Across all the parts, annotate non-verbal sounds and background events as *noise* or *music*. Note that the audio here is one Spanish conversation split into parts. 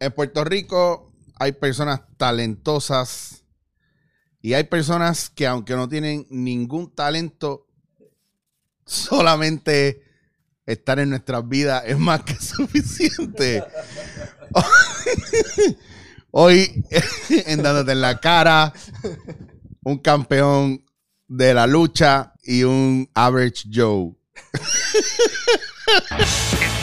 En Puerto Rico hay personas talentosas y hay personas que aunque no tienen ningún talento, solamente estar en nuestras vidas es más que *laughs* suficiente. Hoy, en en la cara, un campeón de la lucha y un average Joe. *laughs*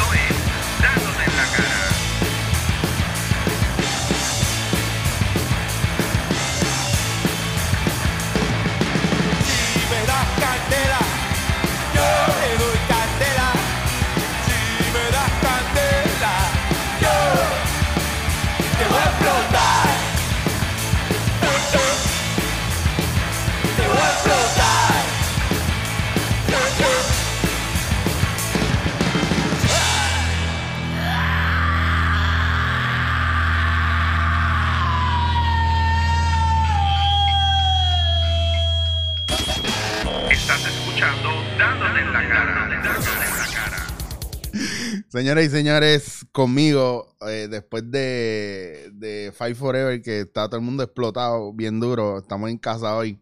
Señoras y señores, conmigo, eh, después de, de Fight Forever, que está todo el mundo explotado, bien duro, estamos en casa hoy.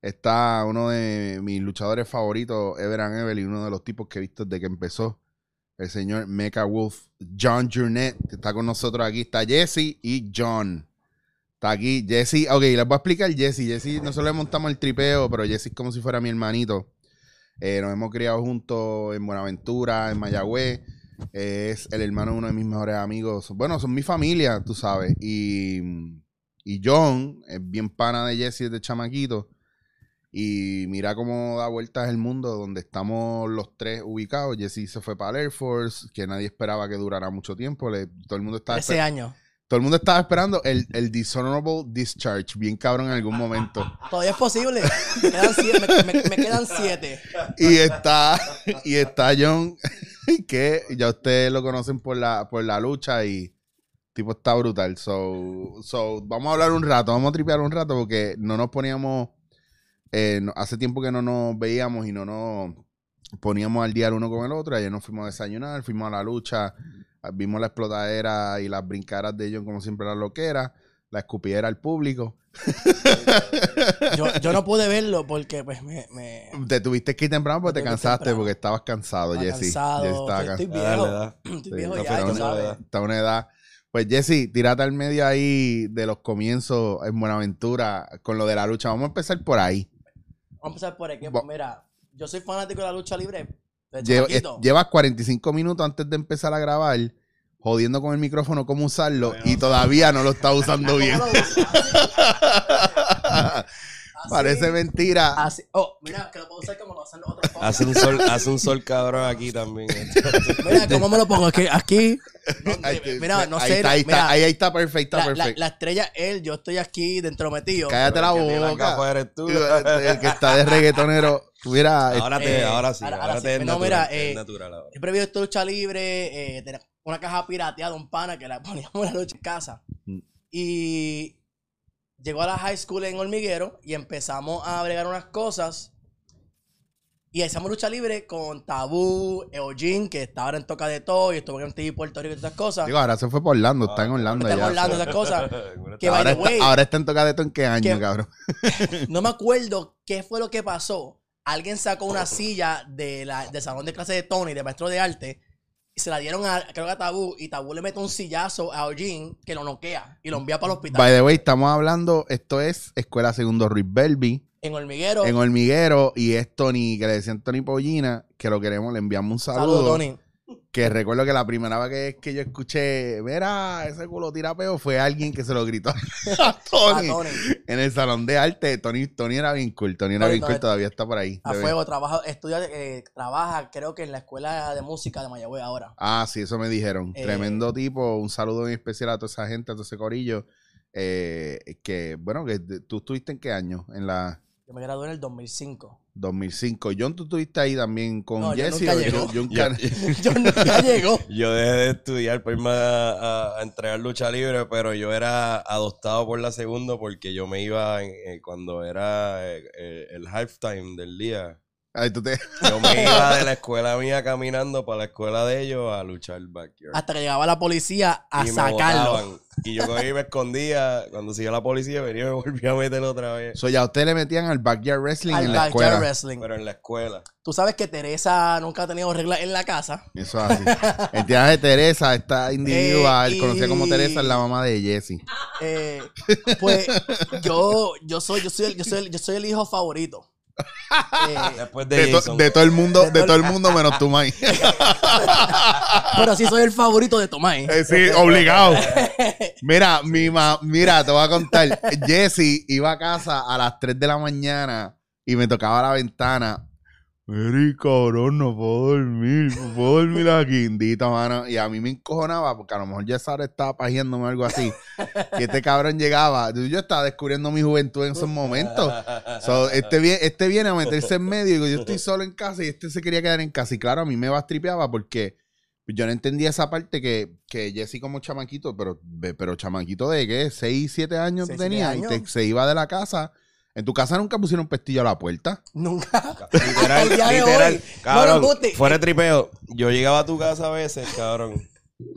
Está uno de mis luchadores favoritos, Ever and Evelyn, uno de los tipos que he visto desde que empezó, el señor Mecha Wolf, John Jurnett, que está con nosotros aquí. Está Jesse y John. Está aquí Jesse. Ok, les voy a explicar Jesse. Jesse, nosotros le montamos el tripeo, pero Jesse es como si fuera mi hermanito. Eh, nos hemos criado juntos en Buenaventura, en Mayagüez. Es el hermano de uno de mis mejores amigos. Bueno, son mi familia, tú sabes. Y, y John es bien pana de Jesse desde chamaquito. Y mira cómo da vueltas el mundo donde estamos los tres ubicados. Jesse se fue para el Air Force, que nadie esperaba que durara mucho tiempo. Le- todo el mundo estaba Ese año. Todo el mundo estaba esperando el, el dishonorable discharge, bien cabrón en algún momento. Todavía es posible. Me quedan siete. me- me- me quedan siete. Y está, y está John, *laughs* que ya ustedes lo conocen por la, por la lucha y tipo está brutal. So, so, vamos a hablar un rato, vamos a tripear un rato porque no nos poníamos, eh, no- hace tiempo que no nos veíamos y no nos poníamos al día el uno con el otro. Ayer nos fuimos a desayunar, fuimos a la lucha, vimos la explotadera y las brincaras de John como siempre la loquera, la escupidera al público. *laughs* Yo, yo no pude verlo porque pues me, me Te tuviste que ir temprano porque te cansaste temprano. porque estabas cansado, estaba Jesse. cansado. Jesse estaba estoy cansado. viejo. Dale, dale. Estoy Sí, viejo está ya, una tú sabes. edad. Está una edad. Pues Jesse, tírate al medio ahí de los comienzos en Buenaventura con lo de la lucha. Vamos a empezar por ahí. Vamos a empezar por aquí. Pues mira, yo soy fanático de la lucha libre. Lle- eh, llevas 45 minutos antes de empezar a grabar jodiendo con el micrófono cómo usarlo y todavía no lo está *laughs* usando bien. ¿Cómo lo uso? Así. Parece mentira. Así. Oh, mira, que lo puedo usar como lo hacen los otros. Hace un sol, hace un sol cabrón aquí también. *laughs* Mira, ¿cómo me lo pongo? Aquí. aquí Ahí mira, no ahí sé. Está, ahí, mira, está, ahí, ahí está perfecto, la, está la- la estrella es él, yo estoy aquí dentro metido. Cállate la boca. gafas eres tú. El que está de reggaetonero. Mira, Ahora te, Eh, ahora sí, ahora- ahora, ahora te sí. es No, natural. mira, te es eh, natural ahora. Siempre visto lucha libre, eh, una caja pirateada, un pana que la poníamos en la lucha en casa. Mm. Y llegó a la high school en Hormiguero y empezamos a bregar unas cosas. Y hacíamos lucha libre con Tabú, Eugene, que estaba ahora en Toca de Todo y estuvo en TV Puerto Rico y todas esas cosas. digo, ahora se fue por Orlando, está en Orlando Está en ya. Orlando, esas cosas. *laughs* Que ahora, está, way, ahora está en tocadito en qué año, Que- cabrón. *laughs* no me acuerdo qué fue lo que pasó. Alguien sacó una silla de la, del salón de clase de Tony, de maestro de arte, y se la dieron a, creo que a Tabú, y Tabú le mete un sillazo a Eugene que lo noquea y lo envía para el hospital. By the way, estamos hablando, esto es Escuela Segundo Ruiz Belby, en Hormiguero. en Hormiguero, y es Tony, que le decían Tony Pollina, que lo queremos, le enviamos un saludo. Saludos, Tony. Que recuerdo que la primera vez que, que yo escuché, mira, ese culo tira peo, fue alguien que se lo gritó *laughs* a Tony, A Tony. en el salón de arte. Tony, Tony era bien cool, Tony era bien cool, todavía está por ahí. A fuego, trabaja, estudia, eh, trabaja, creo que en la escuela de música de Mayagüez ahora. Ah, sí, eso me dijeron. Eh, Tremendo tipo. Un saludo en especial a toda esa gente, a todo ese corillo. Eh, que, bueno, que tú estuviste en qué año? En la Yo me gradué en el 2005. 2005. John, tú estuviste ahí también con No, Jesse. nunca o llegó. Yo, *laughs* *laughs* Yo nunca *laughs* llegó. yo dejé de estudiar para irme a, a- entregar lucha libre, pero yo era adoptado por la segunda porque yo me iba en- eh, cuando era eh, eh, el halftime del día. Ay, tú te... *laughs* Yo me iba de la *laughs* escuela mía caminando para la escuela de ellos a luchar backyard. Hasta que llegaba la policía a Y me sacarlo. botaban. Y yo cogí y me escondía. Cuando siguió la policía, venía y me volvía a meter otra vez. So, ya ustedes le metían al backyard wrestling Al en la backyard escuela. wrestling. Pero en la escuela. Tú sabes que Teresa nunca ha tenido reglas en la casa. Eso es así. El tía de Teresa, esta *laughs* individua, Eh, él conocía como Teresa, es la mamá de Jesse. Eh, pues yo, yo soy, yo soy, el, yo soy, el, yo soy el hijo favorito. Eh, Después de, De, to- Jason. de todo el mundo, De de todo el- mundo menos Mike. *laughs* pero sí soy el favorito de Tomás. Eh, sí, obligado. *laughs* Mira, mi ma- mira, te voy a contar. Jesse iba a casa a las 3 de la mañana y me tocaba la ventana. Mira, cabrón, no puedo dormir, no puedo dormir aquí, indito, mano. Y a mí me encojonaba porque a lo mejor ya ahora estaba pajeándome algo así. Y este cabrón llegaba. Yo estaba descubriendo mi juventud en esos momentos. So, este, viene, este viene a meterse en medio y digo, yo estoy solo en casa y este se quería quedar en casa. Y claro, a mí me bastripeaba porque yo no entendía esa parte que, que Jesse como chamaquito, pero, pero chamaquito de qué, 6, 7 años Seis, tenías y te- se iba de la casa. En tu casa nunca pusieron pestillo a la puerta. Nunca. Literal, *laughs* literal. Cabrón, No, fuera de tripeo. Yo llegaba a tu casa a veces, cabrón.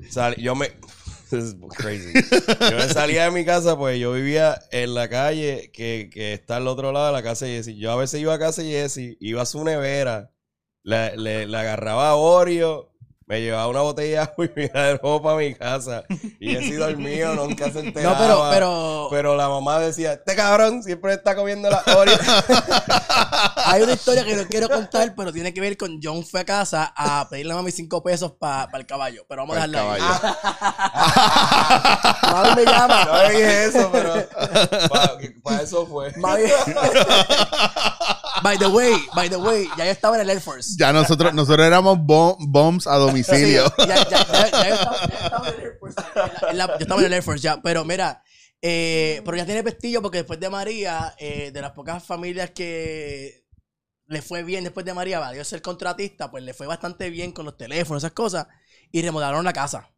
Sal- yo me... *laughs* This is crazy. Yo me salía de mi casa, pues yo vivía en la calle que, que está al otro lado de la casa de Jesse. Yo a veces iba a casa de Jesse, iba a su nevera, le, le, le agarraba a Oreo, me llevaba una botella de agua y *laughs* me iba de nuevo para mi casa. Y Jesse dormido, nunca se enteraba. *laughs* No, pero, pero Pero la mamá decía, este cabrón siempre está comiendo la Oreo. *laughs* hay una historia que no quiero contar, pero tiene que ver con John fue a casa a pedirle a mami cinco pesos para el caballo. Pero vamos a Pa'l dejarlo ahí. caballo. Mami me llama. No dije eso, pero para eso fue. Mami- by the way, by the way, ya yo estaba en el Air Force. Ya nosotros, nosotros éramos bom- bombs a domicilio. Sí, *laughs* ya, ya, ya, ya yo estaba, en el Air Force. En la- yo estaba en el Air Force ya. Pero mira, eh, pero ya tiene pestillo porque después de María, eh, de las pocas familias que le fue bien después de María, valió ser contratista, pues le fue bastante bien con los teléfonos, esas cosas. Y remodelaron la casa.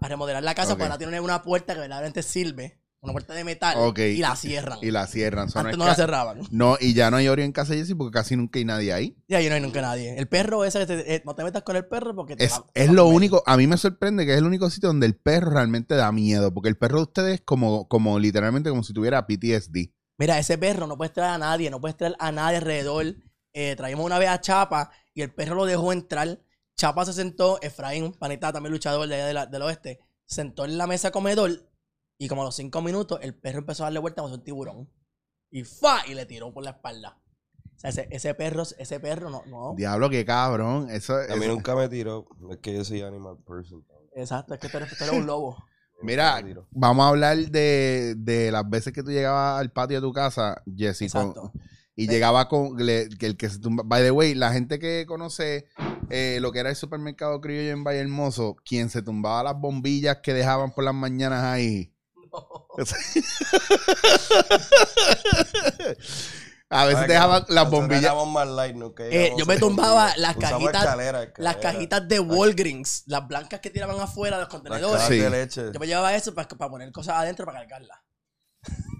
A remodelar la casa Ok. para tener una puerta que verdaderamente sirve. Una puerta de metal. Ok. Y la cierran. Y la cierran. No Antes es no la cerraban. No, y ya no hay Oreo en casa de Jesse porque casi nunca hay nadie ahí. Y ahí no hay nunca nadie. El perro ese, que te- eh, no te metas con el perro porque te Es, va- te es a lo único, a mí me sorprende que es el único sitio donde el perro realmente da miedo, porque el perro de ustedes es como, como literalmente como si tuviera PTSD. Mira, ese perro no puedes traer a nadie, no puedes traer a nadie alrededor. Eh, traímos una vez a Chapa y el perro lo dejó entrar. Chapa se sentó, Efraín, panita, también luchador de allá de la- del oeste, se sentó en la mesa comedor y como a los cinco minutos el perro empezó a darle vuelta como si un tiburón. Y ¡fa! Y le tiró por la espalda. O sea, ese, ese perro, ese perro no, no. Diablo, qué cabrón. Eso, A mí eso- nunca me tiró. Es que yo soy animal person. Exacto, es que tú eres, tú eres un lobo. *laughs* Mira, Nunca me tiró. vamos a hablar de, de las veces que tú llegabas al patio de tu casa, Jesse, con- Exacto. y llegaba con le- que el que se tumba. By the way, la gente que conoce eh, lo que era el supermercado criollo en Valle Hermoso, quien se tumbaba las bombillas que dejaban por las mañanas ahí. *laughs* A veces ¿Sabes qué? dejaban las bombillas. más light, Eh, yo me tumbaba las cajitas, escalera, las cajitas de Walgreens, las blancas que tiraban afuera de los contenedores. cajas Sí. de leche. Yo me llevaba eso para, para poner cosas adentro para cargarlas.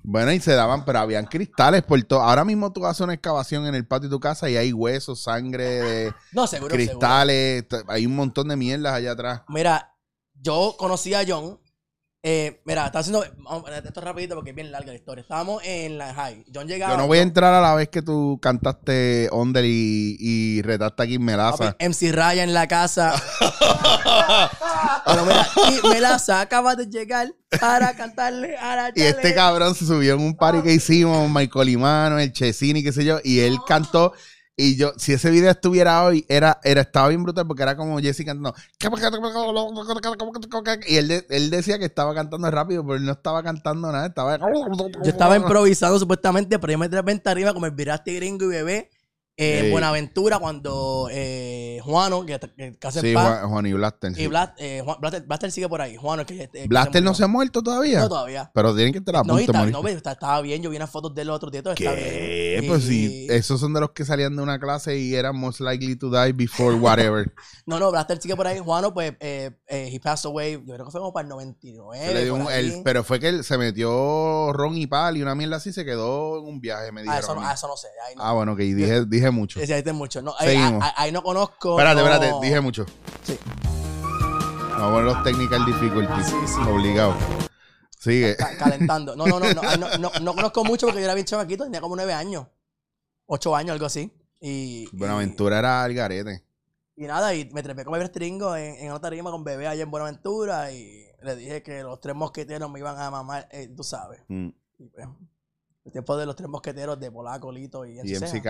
Bueno, y se daban, pero habían cristales por todo. Ahora mismo tú haces una excavación en el patio de tu casa y hay huesos, sangre, de *laughs* No, seguro, seguro. cristales. Hay un montón de mierdas allá atrás. Mira, yo conocí a John. Eh, mira, está haciendo. Vamos a esto rapidito porque es bien larga la historia. Estábamos en la high. John llegaba. Yo no voy a entrar a la vez que tú cantaste Onder y, y retaste aquí Melaza. Papi, MC Raya en la casa. Bueno, mira, y Melaza acaba de llegar para cantarle a la Y este cabrón se subió en un party que hicimos, Michael Imano, el Chesini, qué sé yo, y él cantó. Y yo, si ese video estuviera hoy, era, era, estaba bien brutal porque era como Jesse cantando. Y él, de- él decía que estaba cantando rápido, pero él no estaba cantando nada. Estaba. Yo estaba improvisando supuestamente, pero yo me repente arriba como el viraste gringo y bebé. Eh. Buenaventura cuando eh, Juano, que, que casi en Sí, Juan, Juan y Blaster. sí. y eh, Juan- Blaster, Blaster sigue por ahí. Juano, que, eh, que Blaster no se ha muerto todavía. No, todavía. Pero tienen que estar a No, está- no, está- estaba bien. Yo vi unas fotos de los otros días. todo está ¿Qué? bien. Pues Y- sí, esos son de los que salían de una clase y eran most likely to die before whatever. *laughs* No, no, Blaster sigue por ahí. Juano, pues, eh, he passed away. Yo creo que fue como para el 99. Se le dio un- el- pero fue que él se metió ron y pal y una mierda así se quedó en un viaje, me ah, dijeron. eso, no, ah, eso no sé. no. Ah, bueno, que dije, dije dije mucho. Mucho. No, ahí, Seguimos. ahí- ahí no conozco. Espérate, no- espérate, dije mucho. Sí. Vamos a ver los technical difficulties. Sí, sí. Obligado. Sigue. ca- calentando. No, no, no, no, no, no, no conozco mucho porque yo era bien chamaquito, tenía como nueve años. Ocho años, algo así. Y, Buenaventura era el garete. Y, y nada, y me trepé con Bebé Stringo en, en una tarima con bebé allá en Buenaventura y le dije que los tres mosqueteros me iban a mamar, eh, tú sabes. Mm. Y, pues, el tiempo de los tres mosqueteros de Polaco, Lito y Y MC MC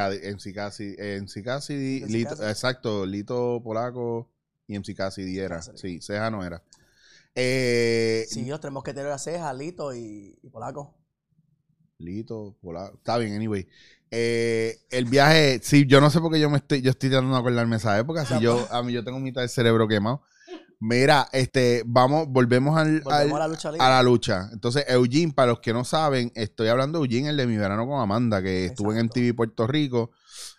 Casi, MC MC Lito, exacto, Lito Polaco y MC Casi era. Sí, Ceja no era. Eh, Sí, los tres mosqueteros eran Ceja, Lito y, y Polaco. Lito, Polaco. Está bien, anyway. Eh, el viaje, sí, yo no sé por qué yo me estoy, yo estoy tratando de acordarme de esa época. Si yo, a mí yo tengo mitad del cerebro quemado. Mira, este, vamos, volvemos al, Volvemos al- a la lucha libre. a la lucha. Entonces, Eugene, para los que no saben, estoy hablando de Eugene, el de mi verano con Amanda, que estuvo en Exacto. MTV Puerto Rico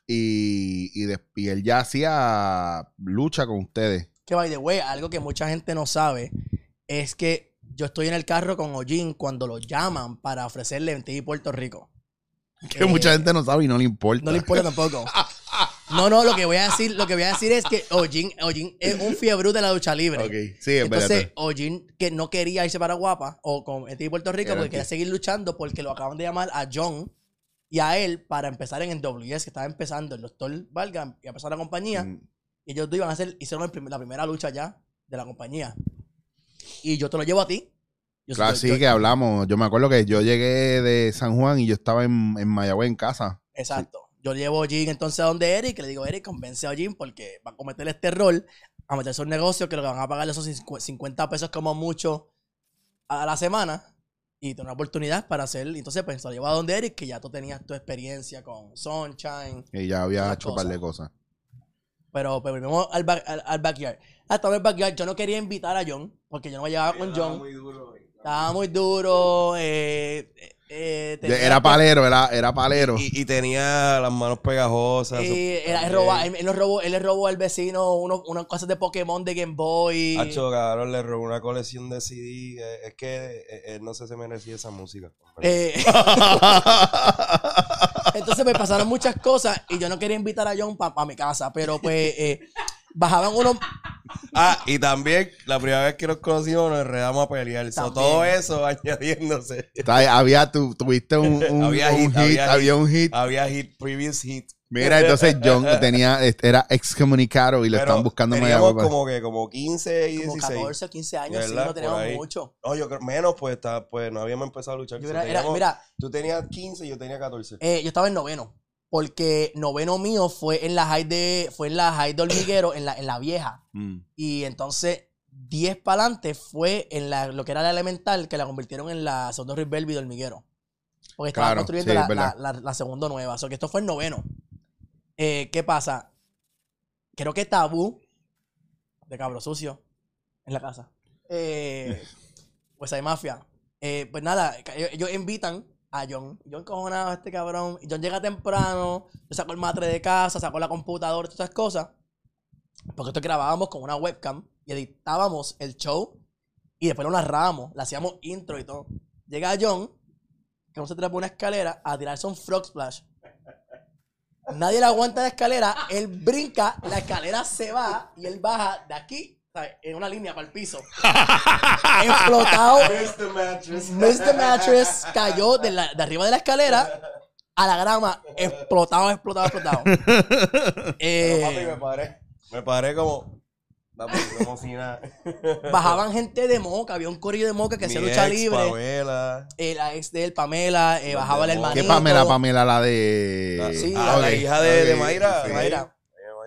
y, y, de- y él ya hacía lucha con ustedes. Que by the way, algo que mucha gente no sabe es que yo estoy en el carro con Ojin cuando lo llaman para ofrecerle en TV Puerto Rico. Que Eh, mucha gente no sabe y no le importa. No le importa tampoco. *laughs* No, no, lo que voy a decir, lo que voy a decir es que Ojin, Ojin es un fiebre de la lucha libre. Ok, sí, es Entonces, verdad. Ojin que no quería irse para Guapa o con en TV Puerto Rico Era porque quería que- seguir luchando porque lo acaban de llamar a John y a él para empezar en el WS que estaba empezando el doctor Valga y a empezar la compañía. Mm, Y ellos dos iban a hacer, hicieron el prim- la primera lucha ya de la compañía. Y yo te lo llevo a ti. Yo Claro, soy- sí, que hablamos. Yo me acuerdo que yo llegué de San Juan y yo estaba en, en Mayagüez en casa. Exacto. Yo llevo a Jim entonces a donde Eric, le digo, Eric, convence a Jim porque va a cometer este rol, a meterse un negocio que lo que van a pagarle esos 50 pesos como mucho a la semana y tener una oportunidad para hacer. Entonces, pues, lo llevo a donde Eric, que ya tú tenías tu experiencia con Sunshine, Y ya había hecho un par de cosas. cosas. pero pues volvemos al, back- al, al backyard. Hasta el backyard, yo no quería invitar a John, porque yo no me llevaba con John. Estaba muy duro. Eh, eh, tenía Era palero, era, era palero. Y, y tenía las manos pegajosas. Eso era- él, él, él robó, él le robó al vecino unos, unas cosas de Pokémon de Game Boy. Hacho, cabrón, le robó una colección de CD. eh, Es que eh, él no sé si merecía esa música. Eh, *laughs* entonces me pasaron muchas cosas y yo no quería invitar a John para mi casa, pero pues eh, bajaban unos... Ah, y también la primera vez que nos conocimos nos enredamos a pelear. So, todo eso *laughs* añadiéndose. Está- había, tu, tuviste un, *laughs* un- Había un hit, hit, había había un hit. Había hit, previous hit. Mira, entonces John *laughs* tenía, este, era excomunicado y lo Pero estaban buscando en teníamos como que como 15 y Como 16. 14 o 15 años, sí, no teníamos mucho. No, yo creo menos, pues, está, pues no habíamos empezado a luchar. Yo So, era- era- teníamos- mira, Tú tenías 15 y yo tenía 14. eh, yo estaba en noveno. Porque noveno mío fue en la high de, fue en la high de hormiguero, en la, en la vieja. Mm. Y entonces, 10 para adelante fue en la, lo que era la elemental, que la convirtieron en la segundo Rebelvi de hormiguero. Porque estaban Claro, construyendo sí, la, la, segunda nueva. O sea, que esto fue en noveno. Eh, ¿Qué pasa? Creo que Tabú, de Cabro Sucio, en la casa. Eh, *laughs* pues hay mafia. Eh, pues nada, ellos invitan a John. John cojonado este cabrón. John llega temprano, yo saco el matre de casa, sacó la computadora, todas esas cosas. Porque esto grabábamos con una webcam y editábamos el show y después lo narrábamos, le hacíamos intro y todo. Llega John, que no se trepa una escalera a tirarse un frog splash. Nadie le aguanta la escalera, él brinca, la escalera se va y él baja de aquí, en una línea para el piso. *laughs* Explotado. Mr. Mattress. Mr. Mattress cayó de, la- de arriba de la escalera a la grama, explotado, explotado, explotado. *laughs* Pero, papi, Eh, me paré. Me paré como. papi, como si nada. *laughs* bajaban gente de Moca, había un corillo de Moca que hacía lucha libre. Pamela. Eh, la ex de él, Pamela, eh, bajaba el de Moca. hermanito. ¿Qué Pamela? Pamela, la de. Sí, Ah, la hija de, de ok, Mayra. sí. Mayra.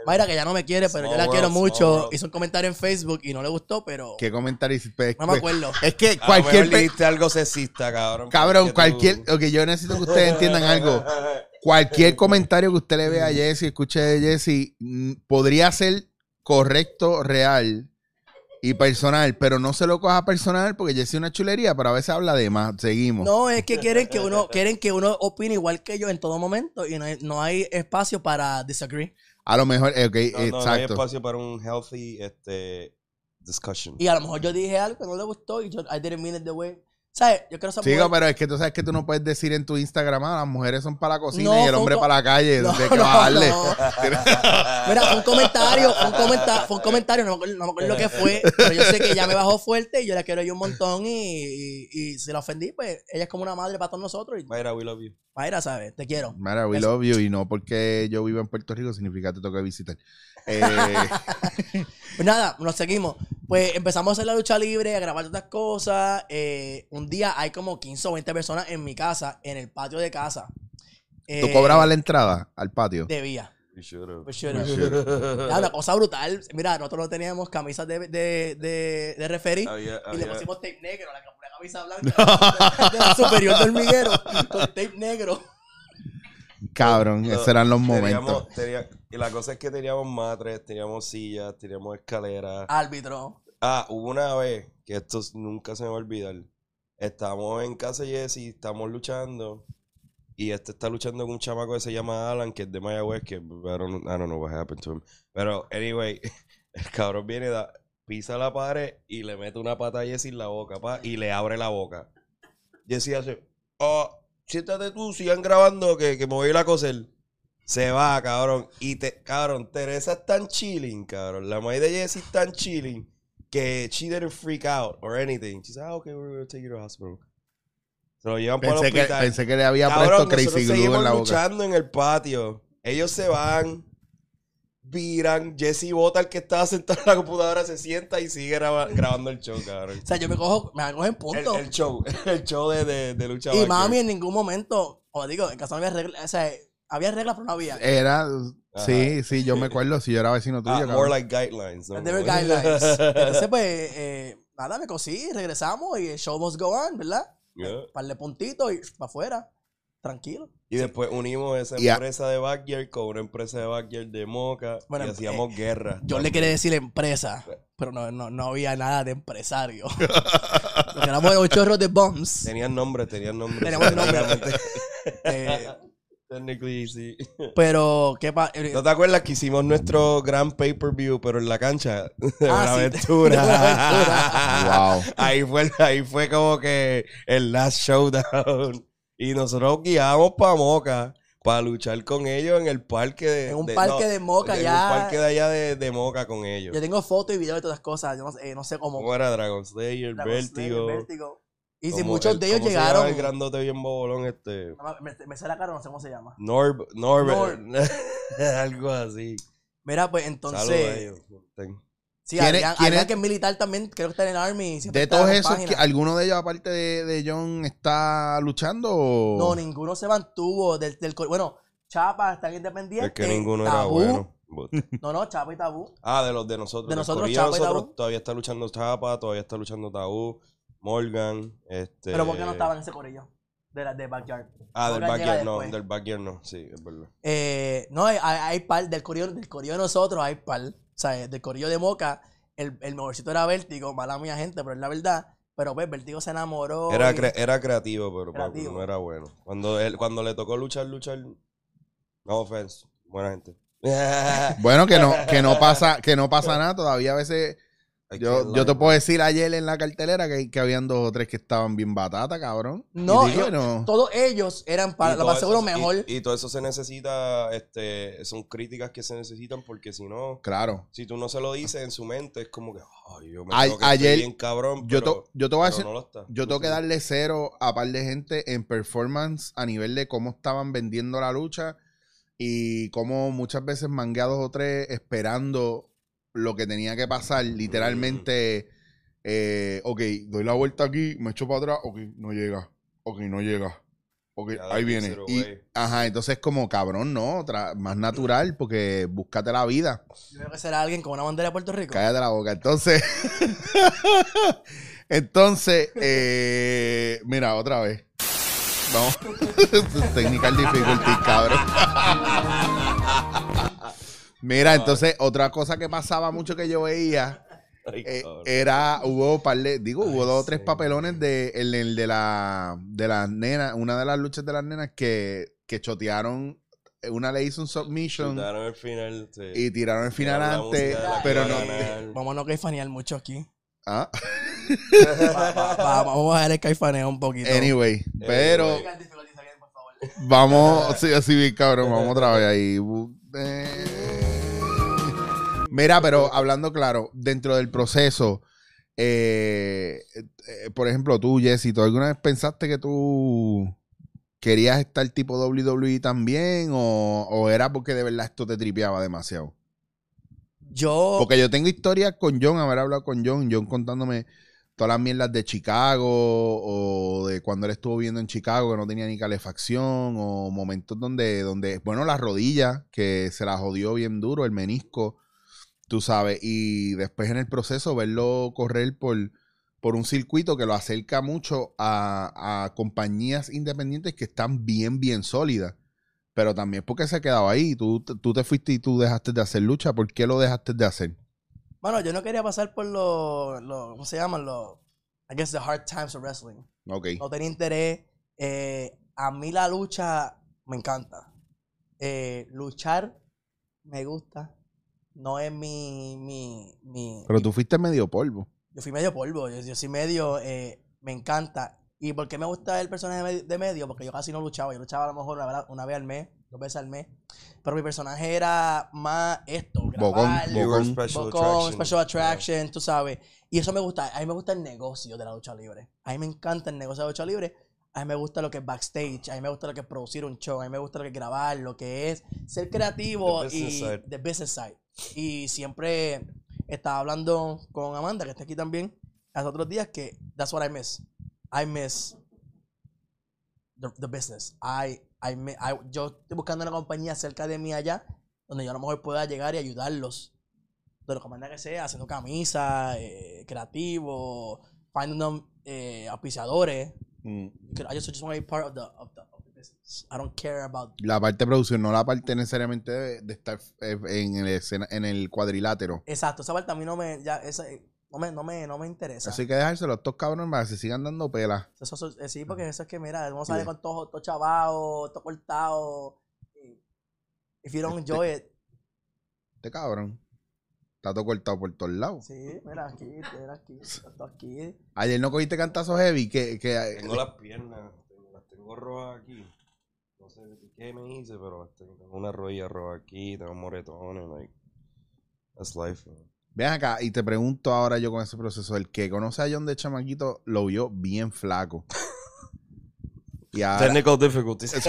Mayra, que ya no me quiere, pero yo la quiero world, mucho. Hizo un comentario en Facebook y no le gustó, pero ¿Qué comentario hiciste? no me acuerdo. Es que A lo cualquier. pe- dijiste algo sexista, cabrón. Cabrón, porque tú- cualquier. Ok, yo necesito que ustedes entiendan algo. Cualquier comentario que usted le vea a Jesse, escuche de Jesse, mm, podría ser correcto, real y personal, pero no se lo coja personal porque Jesse es una chulería, pero a veces habla de más. Seguimos. No, es que quieren que uno, quieren que uno opine igual que yo en todo momento y no hay, no hay espacio para disagree. A lo mejor, ok, No, no, no hay exacto. espacio para un healthy este, discussion. Y a lo mejor yo dije algo que no le gustó y yo I didn't mean it the way. ¿Sabes? Yo quiero saber. Chico, pero es que tú sabes que tú no puedes decir en tu Instagram, ah, las mujeres son para la cocina No, y el hombre para la calle. *laughs* No, de que no, bajarle. no. Mira, fue un comentario, fue un, comenta- fue un comentario, no me, acuerdo, no me acuerdo lo que fue, pero yo sé que ella me bajó fuerte y yo la quiero yo un montón y, y, y si la ofendí, pues ella es como una madre para todos nosotros y Mayra, we love you. Mayra, ¿sabes? Te quiero. Mira, we Eso. love you y no porque yo vivo en Puerto Rico significa que te toca visitar. Eh, *laughs* Pues nada, nos seguimos. Pues empezamos a hacer la lucha libre, a grabar otras cosas. Eh, un día hay como 15 o 20 personas en mi casa, en el patio de casa. ¿Tú Eh, cobrabas la entrada al patio? Debía. We. Era una cosa brutal. Mira, nosotros no teníamos camisas de, de, de, de referee y le pusimos tape negro, la, camisa blanca *laughs* *laughs* de la superior del hormiguero con tape negro. Cabrón, esos eran los momentos. Teníamos- y la cosa es que teníamos matres, teníamos sillas, teníamos escaleras. Árbitro. Ah, hubo una vez, que esto nunca se me va a olvidar. Estamos en casa de Jesse, estamos luchando. Y este está luchando con un chamaco que se llama Alan, que es de Mayagüez, que I don't, I don't know what happened to him. Pero, anyway, *laughs* el cabrón viene, da, pisa la pared y le mete una pata a Jesse en la boca, pa, y le abre la boca. Jesse hace, oh, siéntate tú, sigan grabando, que, que me voy a ir a coser. Se va, cabrón. Y te, cabrón, Teresa es tan chilling, cabrón. La madre de Jesse es tan chilling que she didn't freak out or anything. She said, ah, okay, we're gonna take you to the hospital. Se lo llevan para el Pensé que, hospital. pensé que le había Cabrón, puesto Crazy Glue en la boca. luchando en el patio. Ellos se van, viran. Jesse bota el que estaba sentado en la computadora, se sienta y sigue graba- grabando el show, cabrón. *laughs* O sea, yo me cojo, me cojo en El, punto. el show, *laughs* el show de, de, de lucha y backyard. mami en ningún momento, como digo, en casa no había reglas, o sea, había reglas, pero no había. Era, sí, sí, yo me acuerdo si yo era vecino tuyo. Ah, cabrón. more like guidelines. ¿no? There were guidelines. *laughs* Entonces, pues, eh, nada, me cosí, regresamos y el show must go on, ¿verdad? Yeah. Par de puntitos y para afuera. Tranquilo. Y después unimos esa empresa de Backyard con una empresa de Backyard de Moca Bueno, y hacíamos eh, guerra. Yo le quería decir empresa, pero no, no, no había nada de empresario. *laughs* Porque éramos los chorros de bombs. Tenían nombre, tenían nombre. Teníamos nombre. *laughs* Eh, Technically, sí. pero, ¿qué pasa? ¿No te acuerdas que hicimos nuestro gran pay-per-view, pero en la cancha *laughs* de Ah, sí, Buenaventura? de Buenaventura. Wow. ahí, fue, ahí fue como que el last showdown. Y nosotros guiábamos para Moca para luchar con ellos en el parque de... En un parque de Moca, en ya. un parque de allá de, de Moca con ellos. Yo tengo fotos y videos de todas las cosas. Yo no, sé- eh, no sé cómo. ¿Cómo era? Dragon Slayer, Dragon Slayer, Vértigo. Y si muchos el- de ellos ¿cómo se llama llegaron. el grandote bien bobolón este... No, Me, me sé la cara, no sé cómo se llama. Norb, Norbert. *laughs* Algo así. Mira, pues Saludos a entonces. ellos. Ten- Sí, ¿Quién es- Adrián, quién Adrián, es- que es militar también, creo que está en el Army. siempre De está todos esos, páginas. que- ¿alguno de ellos, aparte de, de John, está luchando? o- No, ninguno se mantuvo. Del, del, cor- bueno, Chapa está en independiente. Es que ninguno era Tabú. bueno. *laughs* No, no, Chapa y Tabú. Ah, de los de nosotros. De nosotros, corillo Chapa y nosotros Tabú. todavía está luchando Chapa, todavía está luchando Tabú, Morgan, este... Pero ¿por qué no estaba en ese corillo? De, la, de Backyard. Ah, del Morgan llega backyard no, después. del backyard no, sí, es verdad. Eh, no, hay, hay hay par, del corillo, del corillo de nosotros hay par. O sea, del corillo de Moca, el, el mejorcito era Vértigo, mala mía gente, pero es la verdad. Pero pues Vértigo se enamoró. Era, y- cre- era creativo, pero Creativo. no era bueno. Cuando, él, cuando le tocó luchar, luchar, no offense, buena gente. Bueno, que no, que no *laughs* pasa, que no pasa nada. Todavía a veces. Yo, yo te puedo decir ayer en la cartelera que, que habían dos o tres que estaban bien batata, cabrón. No, digo, yo- no. todos ellos eran para, más seguro, eso- mejor. Y, todo eso se necesita, este, son críticas que se necesitan porque si no, Claro. si tú no se lo dices en su mente, es como que, ay, yo me A- que ayer- estoy bien cabrón, Yo, to- yo te voy a decir, no yo tengo que darle cero a par de gente en performance a nivel de cómo estaban vendiendo la lucha y cómo muchas veces mangueados o tres esperando lo que tenía que pasar. Literalmente, eh, ok, doy la vuelta aquí, me echo para atrás, ok, no llega, ok, no llega. Ok, Ya, ahí viene. Y, ajá, entonces como cabrón, no, Tra- más natural porque búscate la vida. Yo creo que será alguien con una bandera de Puerto Rico. Cállate la boca. Entonces, *laughs* entonces, eh, mira, otra vez. Vamos. *laughs* Technical difficulty, cabrón. *laughs* Mira, entonces, otra cosa que pasaba mucho que yo veía *laughs* Ay, eh, era, hubo par de, digo, hubo Ay, dos o tres sí. papelones de, el, el de la, de las nenas, una de las luchas de las nenas que, que chotearon, una le hizo un submission Chutaron el final, sí. y tiraron el final Tiraron antes, pero no, ganar. Vamos a no que fanear mucho aquí. Ah. *laughs* Va- va- va- vamos a ver el caifaneo un poquito. Anyway, pero vamos, sí, así bien cabrón, vamos otra vez ahí. Eh. Mira, pero hablando claro, dentro del proceso, eh, eh, por ejemplo, tú, Jesse, ¿tú alguna vez pensaste que tú querías estar tipo WWE también o, o era porque de verdad esto te tripeaba demasiado? Yo, Porque yo tengo historias con John, haber hablado con John, John contándome todas las mierdas de Chicago o de cuando él estuvo viviendo en Chicago que no tenía ni calefacción o momentos donde, donde bueno, las rodillas que se la jodió bien duro, el menisco, tú sabes, y después en el proceso verlo correr por, por un circuito que lo acerca mucho a, a compañías independientes que están bien, bien sólidas. Pero también porque se quedaba ahí. Tú, tú te fuiste y tú dejaste de hacer lucha. ¿Por qué lo dejaste de hacer? bueno, yo no quería pasar por los, los- ¿cómo se llaman? Los, I guess the hard times of wrestling. No tenía interés. Eh, a mí la lucha me encanta. Eh, luchar me gusta. No es mi, mi, mi, Pero tú fuiste medio polvo. Yo fui medio polvo, yo, yo soy medio, eh, me encanta. ¿Y por qué me gusta el personaje de medio- de medio? Porque yo casi no luchaba, yo luchaba a lo mejor una, vez- una vez al mes, dos veces al mes. Pero mi personaje era más esto, grabar, Bocón. special bocón, attraction. special attraction, tú sabes. Y eso me gusta, a mí me gusta el negocio de la lucha libre. A mí me encanta el negocio de la lucha libre. A mí me gusta lo que es backstage, a mí me gusta lo que es producir un show, a mí me gusta lo que es grabar, lo que es ser creativo The business y side. de business side. Y siempre estaba hablando con Amanda, que está aquí también, hace otros días, que that's what I miss. I miss the, the business. I, I, mi- I- yo estoy buscando una compañía cerca de mí allá, donde yo a lo mejor pueda llegar y ayudarlos. De lo que manera que sea, haciendo camisas, eh, creativo, finding them eh, auspiciadores. Mm. I just, just want to be part of the, of, the. I don't care about La parte de producción, no la parte necesariamente de, de estar eh, en el, escena- en el cuadrilátero. Exacto, esa parte a mí no me, ya, esa, eh, no me, no me, no me interesa. Eso hay que dejárselo a estos cabrones para que se sigan dando pelas. Eso, eso- eh, sí, porque eso es que, mira, uno sale Sí. con todo, todo chavado, todo cortado. If you don't enjoy it, Este cabrón. Está todo cortado por todos lados. sí, mira aquí, mira aquí, *laughs* esto aquí. Ayer no cogiste cantazos heavy. Que, que, Tengo las piernas, tengo- rojas aquí. No sé qué me hice, pero tengo tengo una rodilla roja aquí, tengo moretones, like. That's life, man. Ven acá y te pregunto ahora yo con ese proceso. El que conoce a John de Chamaquito lo vio bien flaco. Y ahora, Technical difficulties. *laughs*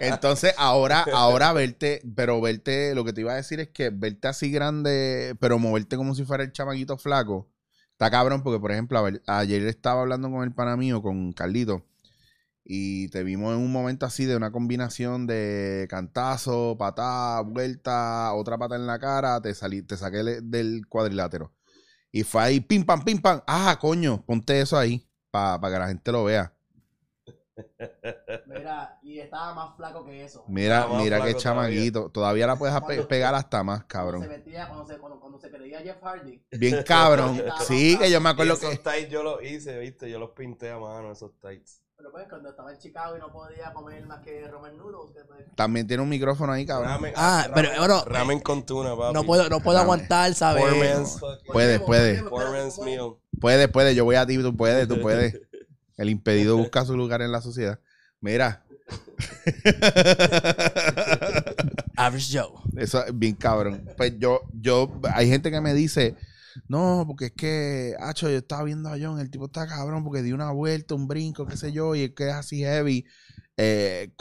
entonces ahora, ahora verte, pero verte, lo que te iba a decir es que verte así grande, pero moverte como si fuera el chamaquito flaco, está cabrón porque, por ejemplo, ayer estaba hablando con el pana mío, con Carlito, y te vimos en un momento así de una combinación de cantazo, patada, vuelta, otra pata en la cara, te salí, te saqué del cuadrilátero. Y fue ahí, pim pam, pim pam. Ah, coño, ponte eso ahí para que la gente lo vea. Mira, y estaba más flaco que eso. Mira, mira qué flaco chamaquito. Todavía la puedes pe- pegar hasta más, Cuando se cabrón. metía, cuando se, cuando, cuando se creía Jeff Hardy. Bien cabrón. Sí, que yo me Y acuerdo esos que. tights yo los hice, viste, yo los pinté a mano, esos tights. Pero pues cuando estaba en Chicago y no podía comer más que Roman Noodles. pues, También tiene un micrófono ahí, cabrón. Ramen, Ah, pero, ramen- bueno, Ramen con tuna, papi. no puedo, no puedo aguantar, ¿sabes? Poor man's fucking- Puede, puede. Poor man's meal. Puede, puede. Yo voy a ti, tú puedes, tú puedes. El impedido busca su lugar en la sociedad. Mira. *laughs* Average Joe. Eso es bien cabrón. Pues yo, yo, hay gente que me dice, no, porque es que, hacho, yo estaba viendo a John, el tipo está cabrón porque dio una vuelta, un brinco, qué sé yo, y es que es así heavy. Eh,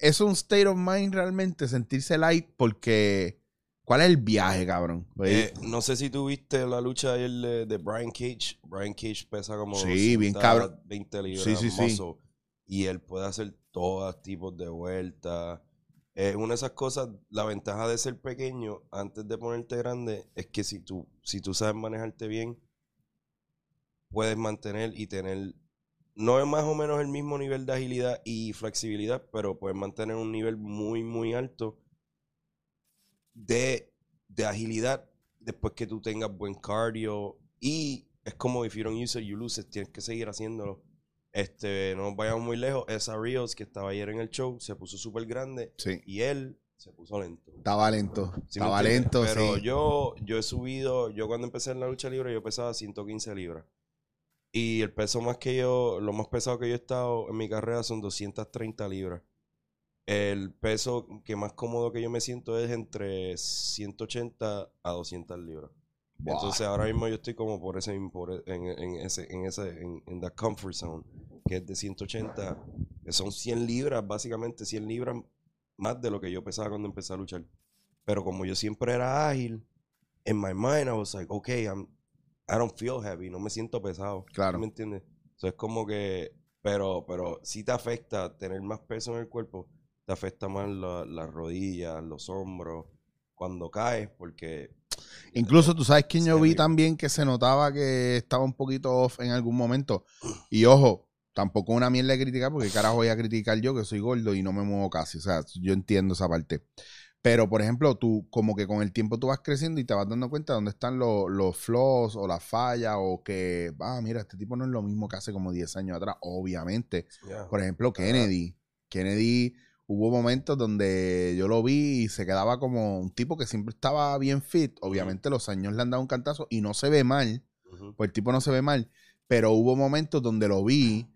es un state of mind realmente, sentirse light, porque, ¿cuál es el viaje, cabrón? Eh, no sé si tú viste la lucha ayer de, de Brian Cage. Brian Cage pesa como Sí, bien cabrón. 20 libras. Sí, sí, sí. muscle, Y él puede hacer todos tipos de vueltas. Eh, una de esas cosas, la ventaja de ser pequeño antes de ponerte grande es que si tú, si tú sabes manejarte bien, puedes mantener y tener, no es más o menos el mismo nivel de agilidad y flexibilidad, pero puedes mantener un nivel muy, muy alto de, de agilidad después que tú tengas buen cardio y es como if you don't use it, you lose it, tienes que seguir haciéndolo. Este, no nos vayamos muy lejos, esa Rios que estaba ayer en el show se puso súper grande Sí. y él se puso lento. Estaba lento. ¿Sí me Estaba lento, Pero sí. yo, yo he subido, yo cuando empecé en la lucha libre, yo pesaba 115 libras. Y el peso más que yo, lo más pesado que yo he estado en mi carrera son 230 libras. El peso que más cómodo que yo me siento es entre 180 a 200 libras. Entonces ahora mismo yo estoy como por ese, por e- en, en ese, en ese, en, en the comfort zone, que es de 180, que son 100 libras, básicamente 100 libras más de lo que yo pesaba cuando empecé a luchar. Pero como yo siempre era ágil, en my mind I was like, okay, I'm, I don't feel heavy, no me siento pesado. Claro. ¿Me entiendes? Eso es como que, pero, pero sí te afecta tener más peso en el cuerpo, te afecta más la- las rodillas, los hombros, cuando caes, porque Incluso tú sabes quién yo vi también que se notaba que estaba un poquito off en algún momento. Y ojo, tampoco una mierda de criticar, porque carajo voy a criticar yo que soy gordo y no me muevo casi. O sea, yo entiendo esa parte. Pero, por ejemplo, tú como que con el tiempo tú vas creciendo y te vas dando cuenta de dónde están los, los flaws o las fallas o que, ah, mira, este tipo no es lo mismo que hace como 10 años atrás, obviamente. Por ejemplo, Kennedy. Kennedy, hubo momentos donde yo lo vi y se quedaba como un tipo que siempre estaba bien fit. Obviamente los años le han dado un cantazo y no se ve mal, pues el tipo no se ve mal. Pero hubo momentos donde lo vi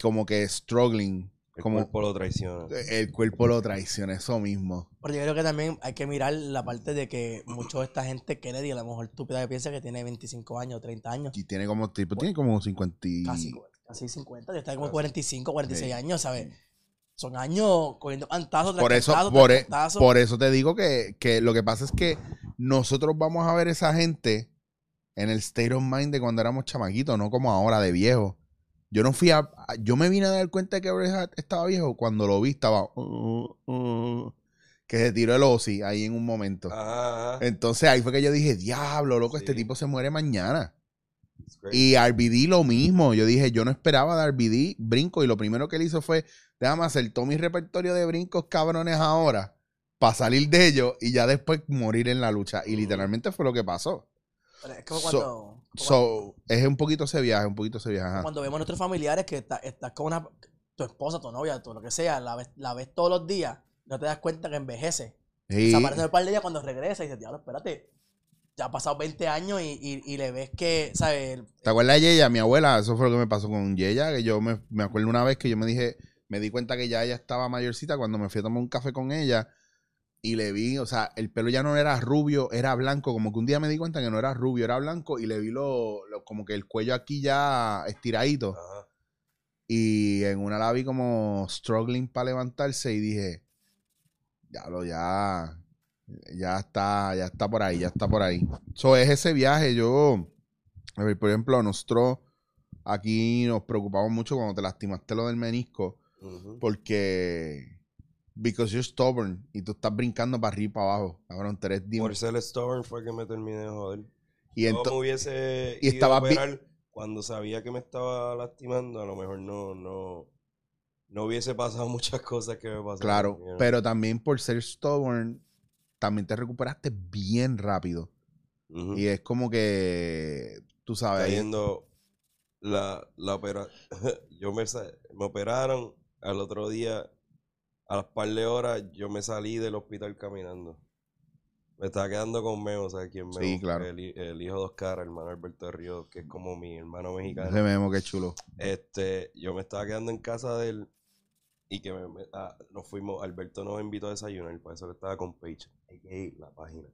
como que struggling. El Como cuerpo lo traiciona. el cuerpo lo traiciona, eso mismo. Pero yo creo que también hay que mirar la parte de que mucho de esta gente Kennedy, a lo mejor estúpida, que piensa que tiene 25 años, 30 años. Y tiene como tipo, tiene como 50 y... Casi, casi 50, ya está como Casi. 45, 46 Sí. años, ¿sabes? Son años cogiendo cantazos, tras Por eso, por, tras e- por eso te digo que, que lo que pasa es que nosotros vamos a ver esa gente en el state of mind de cuando éramos chamaquitos, no como ahora de viejo. Yo no fui a. Yo me vine a dar cuenta de que Bret Hart estaba viejo cuando lo vi, estaba. uh, uh, que se tiró el Ozzy ahí en un momento. Ajá, ajá. Entonces ahí fue que yo dije, diablo, loco, este tipo se muere mañana. Y RBD lo mismo. Yo dije, yo no esperaba de RBD brinco. Y lo primero que él hizo fue, déjame hacer todo mi repertorio de brincos cabrones ahora. Para salir de ellos y ya después morir en la lucha. Y literalmente fue lo que pasó. Pero es como So- cuando, como So, es un poquito ese viaje, un poquito ese viaje. cuando vemos a nuestros familiares que está- estás con una, tu esposa, tu novia, tu lo que sea, la ves, la ves todos los días, no te das cuenta que envejece. Sí. Desaparece un par de días cuando regresa y dices, diablo, espérate, ya ha pasado 20 años y, y- y le ves que, ¿sabes? ¿Te acuerdas de Yeya, mi abuela? Eso fue lo que me pasó con Yeya, que yo me, me acuerdo una vez que yo me dije, me di cuenta que ya ella estaba mayorcita cuando me fui a tomar un café con ella y le vi, o sea, el pelo ya no era rubio, era blanco, como que un día me di cuenta que no era rubio, era blanco y le vi lo, lo- como que el cuello aquí ya estiradito Ajá. y en una la vi como struggling para levantarse y dije, ya lo, ya, ya está, ya está por ahí, ya está por ahí. So, es ese viaje, yo, a ver, por ejemplo, nosotros aquí nos preocupamos mucho cuando te lastimaste lo del menisco, Ujú. porque, because you're stubborn, y tú estás brincando para arriba y para abajo, cabrón, eres dim- Por ser Stubborn fue que me terminé de joder. y Yo ento- me hubiese y ido estaba a operar cuando sabía que me estaba lastimando, a lo mejor no, no, no hubiese pasado *laughs* muchas cosas que me pasaron. claro, pero también por ser stubborn, también te recuperaste bien rápido. Y es como que, tú sabes, Cayendo la, la opera... *laughs* yo me, me operaron al otro día, a las par de horas, yo me salí del hospital caminando. Me estaba quedando con Memo, ¿sabes quién Memo? Sí, claro. El, hi- el hijo de Oscar, hermano Alberto Ríos, que es como mi hermano mexicano. ese memo que chulo. Este, yo me estaba quedando en casa de él y que me, ah, nos fuimos, Alberto nos invitó a desayunar, por eso que estaba con Paige, aka la página.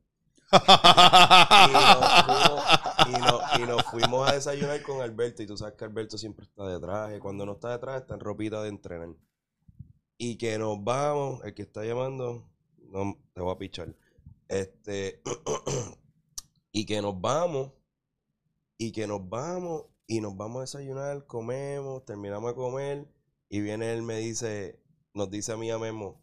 Y nos, fuimos, y, y a desayunar con Alberto y tú sabes que Alberto siempre está de traje, cuando no está de traje está en ropita de entrenar. Y que nos vamos, el que está llamando, no, te voy a pichar. Este, *clears throat* y que nos vamos, y que nos vamos, y nos vamos a desayunar, comemos, terminamos de comer, y viene él me dice, nos dice a mí a Memo,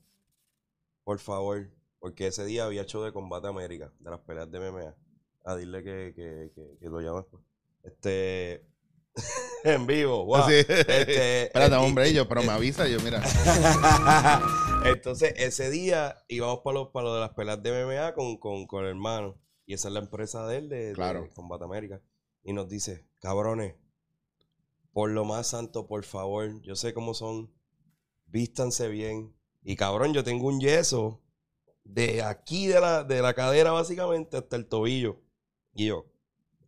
por favor, porque ese día había show de Combate América, de las peleas de MMA, a dile que, que, que, que lo llames. pues. Este, *laughs* en vivo, wow. Sí. Este, Espérate, y- hombre, yo, pero me avisa, yo, mira. *laughs* Entonces, ese día íbamos para lo, para lo de las peleas de MMA con, con, con el hermano. Y esa es la empresa de él, de. Combate América. Y nos dice, cabrones, por lo más santo, por favor, yo sé cómo son, vístanse bien. Y cabrón, yo tengo un yeso de aquí de la, de la cadera básicamente hasta el tobillo. Y yo,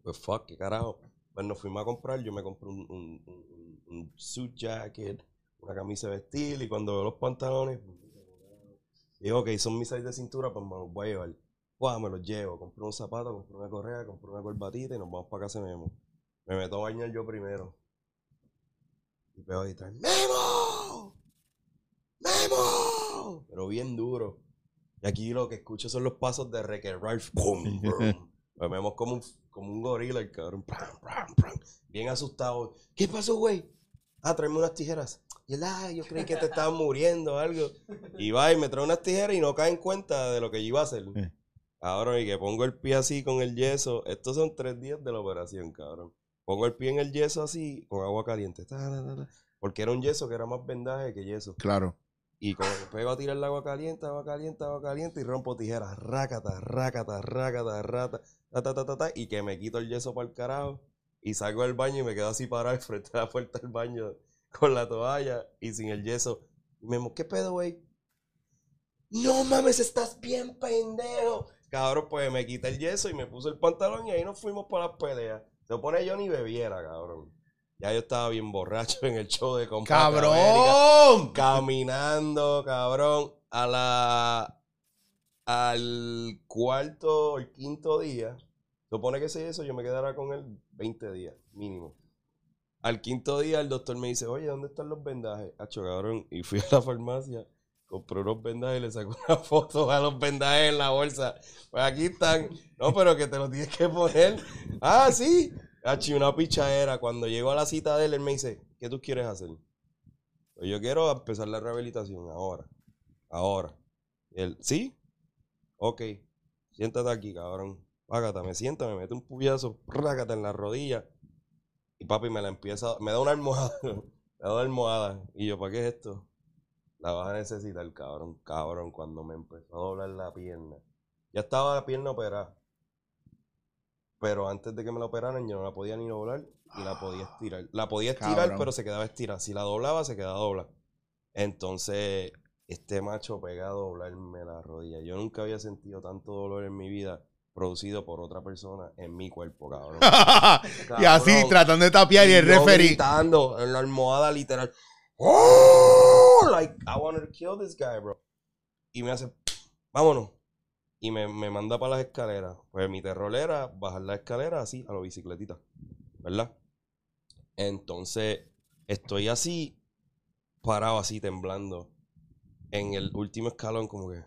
pues fuck, qué carajo. Pues nos fuimos a comprar, yo me compré un, un, un- un suit jacket, una camisa de vestir y cuando veo los pantalones, digo, ok, son mis size de cintura, pues me los voy a llevar. Guau, me los llevo, compré un zapato, compré una correa, compré una corbatita y nos vamos para casa de Memo. Me meto a bañar yo primero. Y pego ahí atrás, ¡Memo! ¡Memo! Pero bien duro. Y aquí lo que escucho son los pasos de Wreck-It Ralph. ¡Bum! Pues *laughs* vemos como un, como un gorila, el cabrón. ¡Pram, pram, pram! Bien asustado. ¿Qué pasó, güey? Ah, tráeme unas tijeras. Y él, ah, yo creí que te estabas *laughs* muriendo o algo. Y va y me trae unas tijeras y no cae en cuenta de lo que yo iba a hacer. Eh. Cabrón, y que pongo el pie así con el yeso. Estos son tres días de la operación, cabrón. Pongo el pie en el yeso así, con agua caliente. ta, ta, ta, ta, porque era un yeso que era más vendaje que yeso. Claro. Y como pego a tirar el agua caliente, agua caliente, agua caliente y rompo tijeras. Rácata, rácata, rácata, rata, ta, ta, ta, ta, ta, y que me quito el yeso para el carajo. Y salgo del baño y me quedo así parado *laughs* frente a la puerta del baño con la toalla y sin el yeso. Y me ¿qué pedo, güey? No mames, estás bien pendejo. Cabrón, pues me quité el yeso y me puse el pantalón y ahí nos fuimos para las peleas. Se supone yo ni bebiera, cabrón. Ya yo estaba bien borracho en el show de América ¡Cabrón! caminando, cabrón, a la al cuarto o el quinto día. Supone que si eso yo me quedara con él 20 días, mínimo. Al quinto día el doctor me dice, oye, ¿dónde están los vendajes? Hacho, cabrón. Y fui a la farmacia, compré unos vendajes y le saco una *laughs* foto a los vendajes en la bolsa. Pues aquí están. No, pero que te los tienes que poner. Ah, sí. Hacho, y una pichadera. Cuando llego a la cita de él, él me dice, ¿qué tú quieres hacer? Pues yo quiero empezar la rehabilitación ahora. Ahora. Él, ¿sí? Ok. Siéntate aquí, cabrón. Págata, me sienta, me mete un puyazo, rácata en la rodilla. Y papi me la empieza, me da una almohada. *laughs* me da una almohada. Y yo, ¿para qué es esto? La vas a necesitar, cabrón. Cabrón, cuando me empezó a doblar la pierna. Ya estaba la pierna operada. Pero antes de que me la operaran, yo no la podía ni doblar y la podía estirar. La podía estirar, Cabrón. pero se quedaba estirada. Si la doblaba, se quedaba dobla. Entonces, este macho pega a doblarme la rodilla. Yo nunca había sentido tanto dolor en mi vida producido por otra persona en mi cuerpo, cabrón. *laughs* y así tratando de tapiar y el referee. gritando en la almohada literal. ¡Oh! Like, I wanted to kill this guy, bro. Y me hace, vámonos. Y me, me manda para las escaleras. Pues mi terror era bajar la escalera así, a la bicicletita. ¿Verdad? Entonces, estoy así, parado así, temblando. En el último escalón, como que.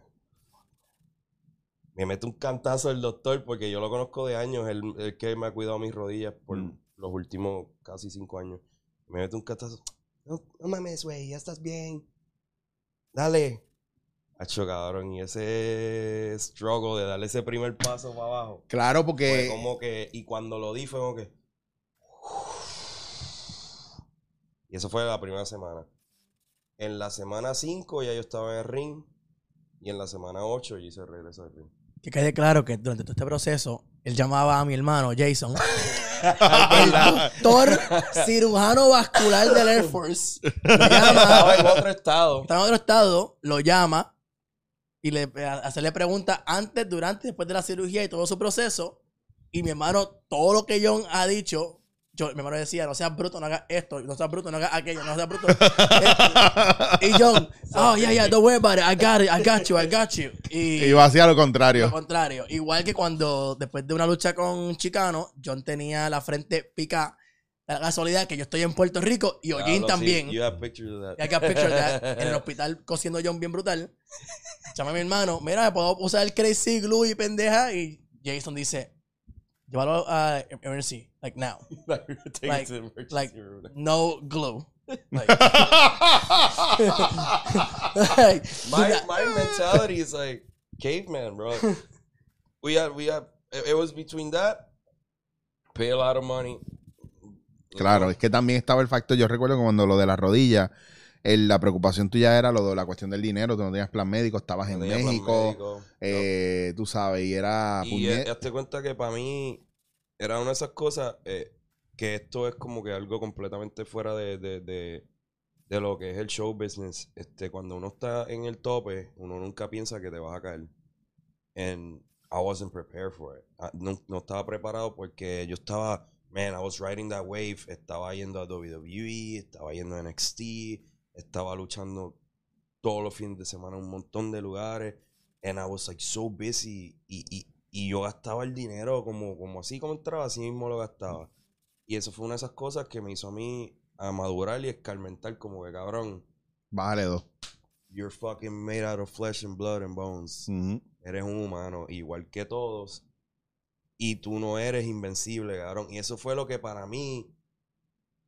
Me mete un cantazo el doctor porque yo lo conozco de años, el, el que me ha cuidado mis rodillas por Mm. los últimos casi cinco años. Me mete un cantazo. No, no mames, güey, ya estás bien. Dale. Hacho, cabrón. Y ese struggle de darle ese primer paso para abajo. Claro, Fue porque como que, y cuando lo di fue como que. Y eso fue la primera semana. En la semana 5 ya yo estaba en el ring. Y en la semana 8 yo hice el regreso al ring. Que quede claro que durante todo este proceso, él llamaba a mi hermano Jason, *laughs* el doctor cirujano vascular del Air Force. Lo Estaba llama, en otro estado. está en otro estado, lo llama y le hacerle preguntas antes, durante y después de la cirugía y todo su proceso. Y mi hermano, todo lo que John ha dicho, yo, mi hermano decía, no seas bruto, no hagas esto, no seas bruto, no hagas aquello, no seas bruto. *laughs* y John, oh, yeah, yeah, don't worry about it, I got it, I got you, I got you. Y, iba hacia lo lo contrario. contrario. Igual que cuando, después de una lucha con Chicano, John tenía la frente pica. La casualidad que yo estoy en Puerto Rico y Ollín también. you have pictures of that. Y I got pictures of that. *laughs* En el hospital cosiendo John bien brutal. Llama a mi hermano. Mira, ¿me puedo usar el crazy glue y pendeja? Y Jason dice, llévalo a emergency. Like now. *laughs* Take it Like- to the emergency like- room. No glue. *laughs* Like, *laughs* like, my my mentality is like caveman, bro. We had we had it, it was between that, pay a lot of money. Claro, es que también estaba el factor, yo recuerdo cuando lo de la rodilla, el- la preocupación tuya era lo de la cuestión del dinero, tú no tenías plan médico, estabas en Tenía México, médico. eh, tú sabes, y era... Y eh, hazte cuenta que para mí era una de esas cosas eh, que esto es como que algo completamente fuera de, de, de, de lo que es el show business. Este, cuando uno está en el tope, uno nunca piensa que te vas a caer. and I wasn't prepared for it. Ah, No, no estaba preparado porque yo estaba, man, I was riding that wave. Estaba yendo a WWE, estaba yendo a NXT, estaba luchando todos los fines de semana en un montón de lugares. And I was like so busy. Y, y, y yo gastaba el dinero como, como así como entraba, así mismo lo gastaba. Y eso fue una de esas cosas que me hizo a mí a madurar y escarmentar como que cabrón, Bájale dos. you're fucking made out of flesh and blood and bones. Ujú. Eres un humano, igual que todos. Y tú no eres invencible, cabrón. Y eso fue lo que para mí,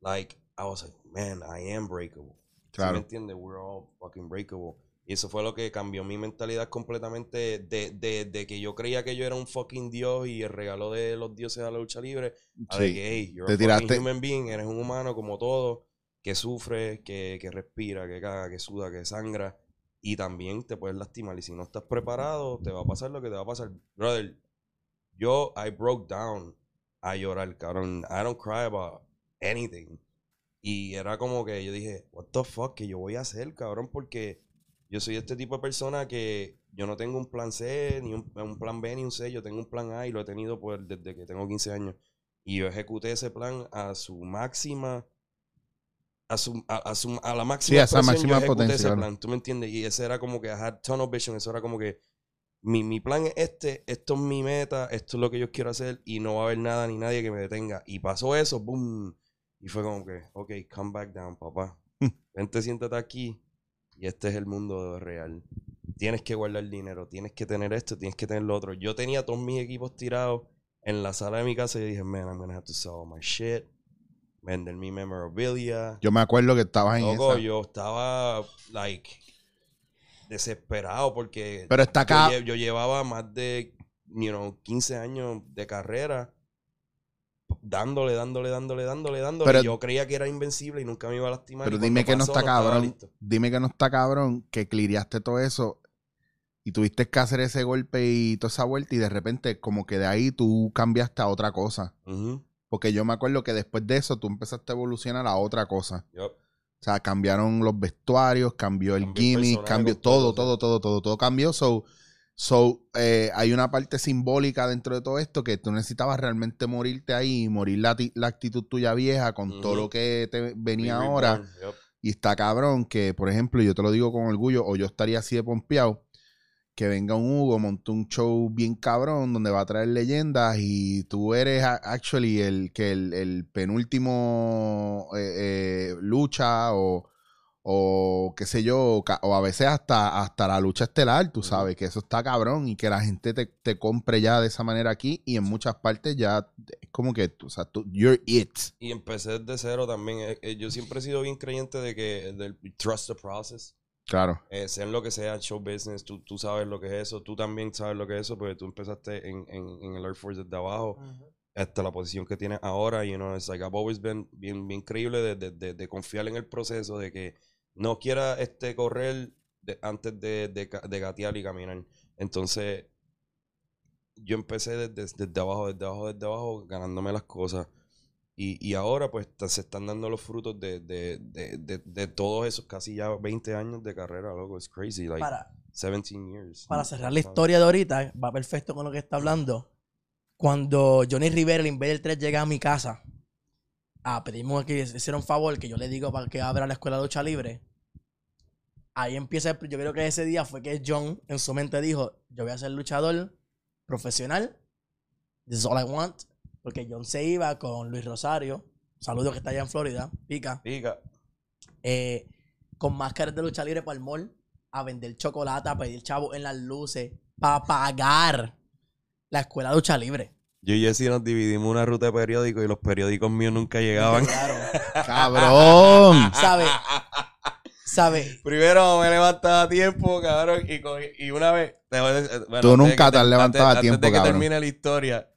like, I was like, man, I am breakable. ¿Sí Claro. me entiendes? We're all fucking breakable. Y eso fue lo que cambió mi mentalidad completamente de, de, de que yo creía que yo era un fucking dios y el regalo de los dioses a la lucha libre. A de Sí. que, hey, you're Te a fucking tiraste- human being, eres un humano como todo, que sufre, que, que respira, que caga, que suda, que sangra. Y también te puedes lastimar. Y si no estás preparado, te va a pasar lo que te va a pasar. Brother, yo, I broke down a llorar, cabrón. I don't cry about anything. Y era como que yo dije, what the fuck, que yo voy a hacer, cabrón? Porque yo soy este tipo de persona que yo no tengo un plan C, ni un, un plan B, ni un C. Yo tengo un plan A y lo he tenido desde que tengo 15 años. Y yo ejecuté ese plan a su máxima. A, su, a, a su- a la máxima Sí, a esa máxima yo ejecuté potencia, ese claro. plan, ¿tú me entiendes? Y ese era como que I had tunnel vision, eso era como que mi, mi plan es este, esto es mi meta, esto es lo que yo quiero hacer y no va a haber nada ni nadie que me detenga. Y pasó eso, boom. Y fue como que, ok, come back down, papá. Vente, siéntate aquí y este es el mundo real. Tienes que guardar dinero, tienes que tener esto, tienes que tener lo otro. Yo tenía todos mis equipos tirados en la sala de mi casa y dije, man, I'm gonna have to sell all my shit, vender mi memorabilia. Yo me acuerdo que estabas en Loco, esa. yo estaba, like, desesperado porque Pero está acá. yo, yo llevaba más de, you know, 15 años de carrera dándole, dándole, dándole, dándole, dándole. Pero- y yo creía que era invencible y nunca me iba a lastimar. Pero dime que no está cabrón. Dime que no está cabrón que cliriaste todo eso y tuviste que hacer ese golpe y toda esa vuelta y de repente como que de ahí tú cambiaste a otra cosa. Porque yo me acuerdo que después de eso tú empezaste a evolucionar a otra cosa. O sea, cambiaron los vestuarios, cambió el gimmick, cambió todo, sí. todo, todo, todo, todo cambió. So, so eh, hay una parte simbólica dentro de todo esto que tú necesitabas realmente morirte ahí y morir la, la actitud tuya vieja con todo lo que te venía Be ahora. reborn. Y está cabrón que, por ejemplo, yo te lo digo con orgullo, o yo estaría así de pompeado, que venga un Hugo, monte un show bien cabrón donde va a traer leyendas y tú eres actually el que el, el penúltimo eh, eh, lucha o, o qué sé yo, o a veces hasta, hasta la lucha estelar, tú sabes, que eso está cabrón y que la gente te, te compre ya de esa manera aquí y en muchas partes ya es como que, tú, o sea, tú, you're it. Y empecé desde cero también. Eh, eh, Yo siempre he sido bien creyente de que del trust the process. Claro. Eh, sea en lo que sea, show business, tú, tú sabes lo que es eso, tú también sabes lo que es eso, porque tú empezaste en, en, en el Air Force desde abajo hasta la posición que tienes ahora, you know, it's like I've always been bien, bien creíble de, de, de, de confiar en el proceso, de que no quiera este correr de- antes de, de, de gatear y caminar. Entonces, yo empecé desde, desde abajo, desde abajo, desde abajo, ganándome las cosas. Y, y ahora pues se están dando los frutos de, de, de, de, de todos esos casi ya 20 años de carrera, loco. It's crazy, like Para, 17 years. para cerrar la historia de ahorita, va perfecto con lo que está hablando. Cuando Johnny Rivera, el Invader 3, llega a mi casa a pedirme que hiciera un favor, que yo le digo para que abra la escuela de lucha libre. Ahí empieza, yo creo que ese día fue que John en su mente dijo, yo voy a ser luchador profesional. This is all I want. Porque John se iba con Luis Rosario, saludo que está allá en Florida, pica, Pica. eh, con máscaras de lucha libre para el mall, a vender chocolate, a pedir chavo en las luces, para pagar la escuela de lucha libre. Yo y Jesse nos dividimos una ruta de periódicos y los periódicos míos nunca llegaban. Claro. *laughs* Cabrón. ¿Sabe? ¿Sabe? Primero me levantaba a tiempo, cabrón, y, cogí- y una vez... te voy a decir- bueno, Tú nunca te has levantado a tiempo, Antes de que cabrón. termine la historia,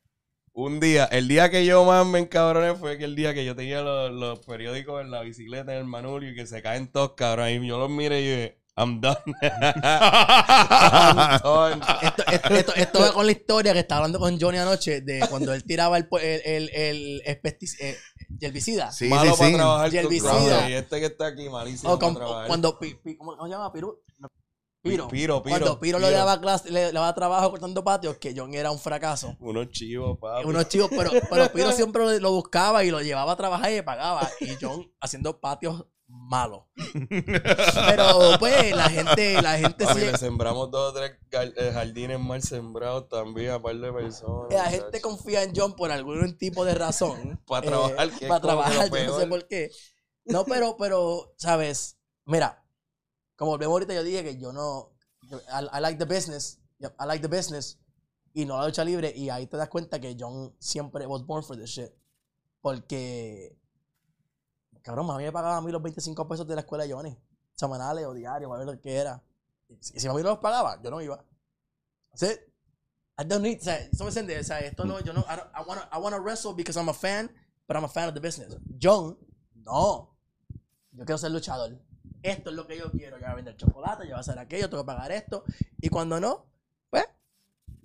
un día, el día que yo más me encabroné fue que el día que yo tenía los, los periódicos en la bicicleta, en el manubrio, y que se caen todos, cabrón, y yo los miré y yo dije, I'm done. *laughs* I'm done. Esto, esto, esto, esto va con la historia que estaba hablando con Johnny anoche de cuando él tiraba el, pu- el, el, el, espesti- eh, herbicida. Sí, Malo sí, para sí. trabajar. Crowder, Y este que está aquí, malísimo O con- para trabajar. cuando, pi- pi- ¿cómo, se llama? Piru. Piro. Piro, Piro, Cuando Piro, le Piro. daba clase, le, le daba trabajo cortando patios, que John era un fracaso. Unos chivos, papi. Unos chicos, pero, pero Piro siempre lo, lo buscaba y lo llevaba a trabajar y le pagaba. Y John haciendo patios malos. *laughs* Pero pues la gente, la gente Papi, sí. le sembramos dos o tres eh, jardines mal sembrados también a par de personas. La gente muchacho. confía en John por algún tipo de razón. *laughs* Pa' trabajar, es Para trabajar, yo no sé por qué. No, pero, pero, ¿sabes? Mira, como volvemos ahorita, yo dije que yo no. yo- I, I like the business. I like the business. Y no la lucha libre. Y ahí te das cuenta que John siempre was born for this shit. Porque. Cabrón, a mí me pagaban a mí los 25 pesos de la escuela de Johnny. Semanales o diarios, a ver lo que era. Y si si a mí no los pagaba, yo no iba. It. I don't need, o sea, eso me entiende, o sea, esto no, yo no, I, don't- I wanna, I wanna wrestle because I'm a fan, but I'm a fan of the business. John, no. Yo quiero ser luchador. Esto es lo que yo quiero. Yo voy a vender chocolate, yo voy a hacer aquello, tengo que pagar esto. Y cuando no,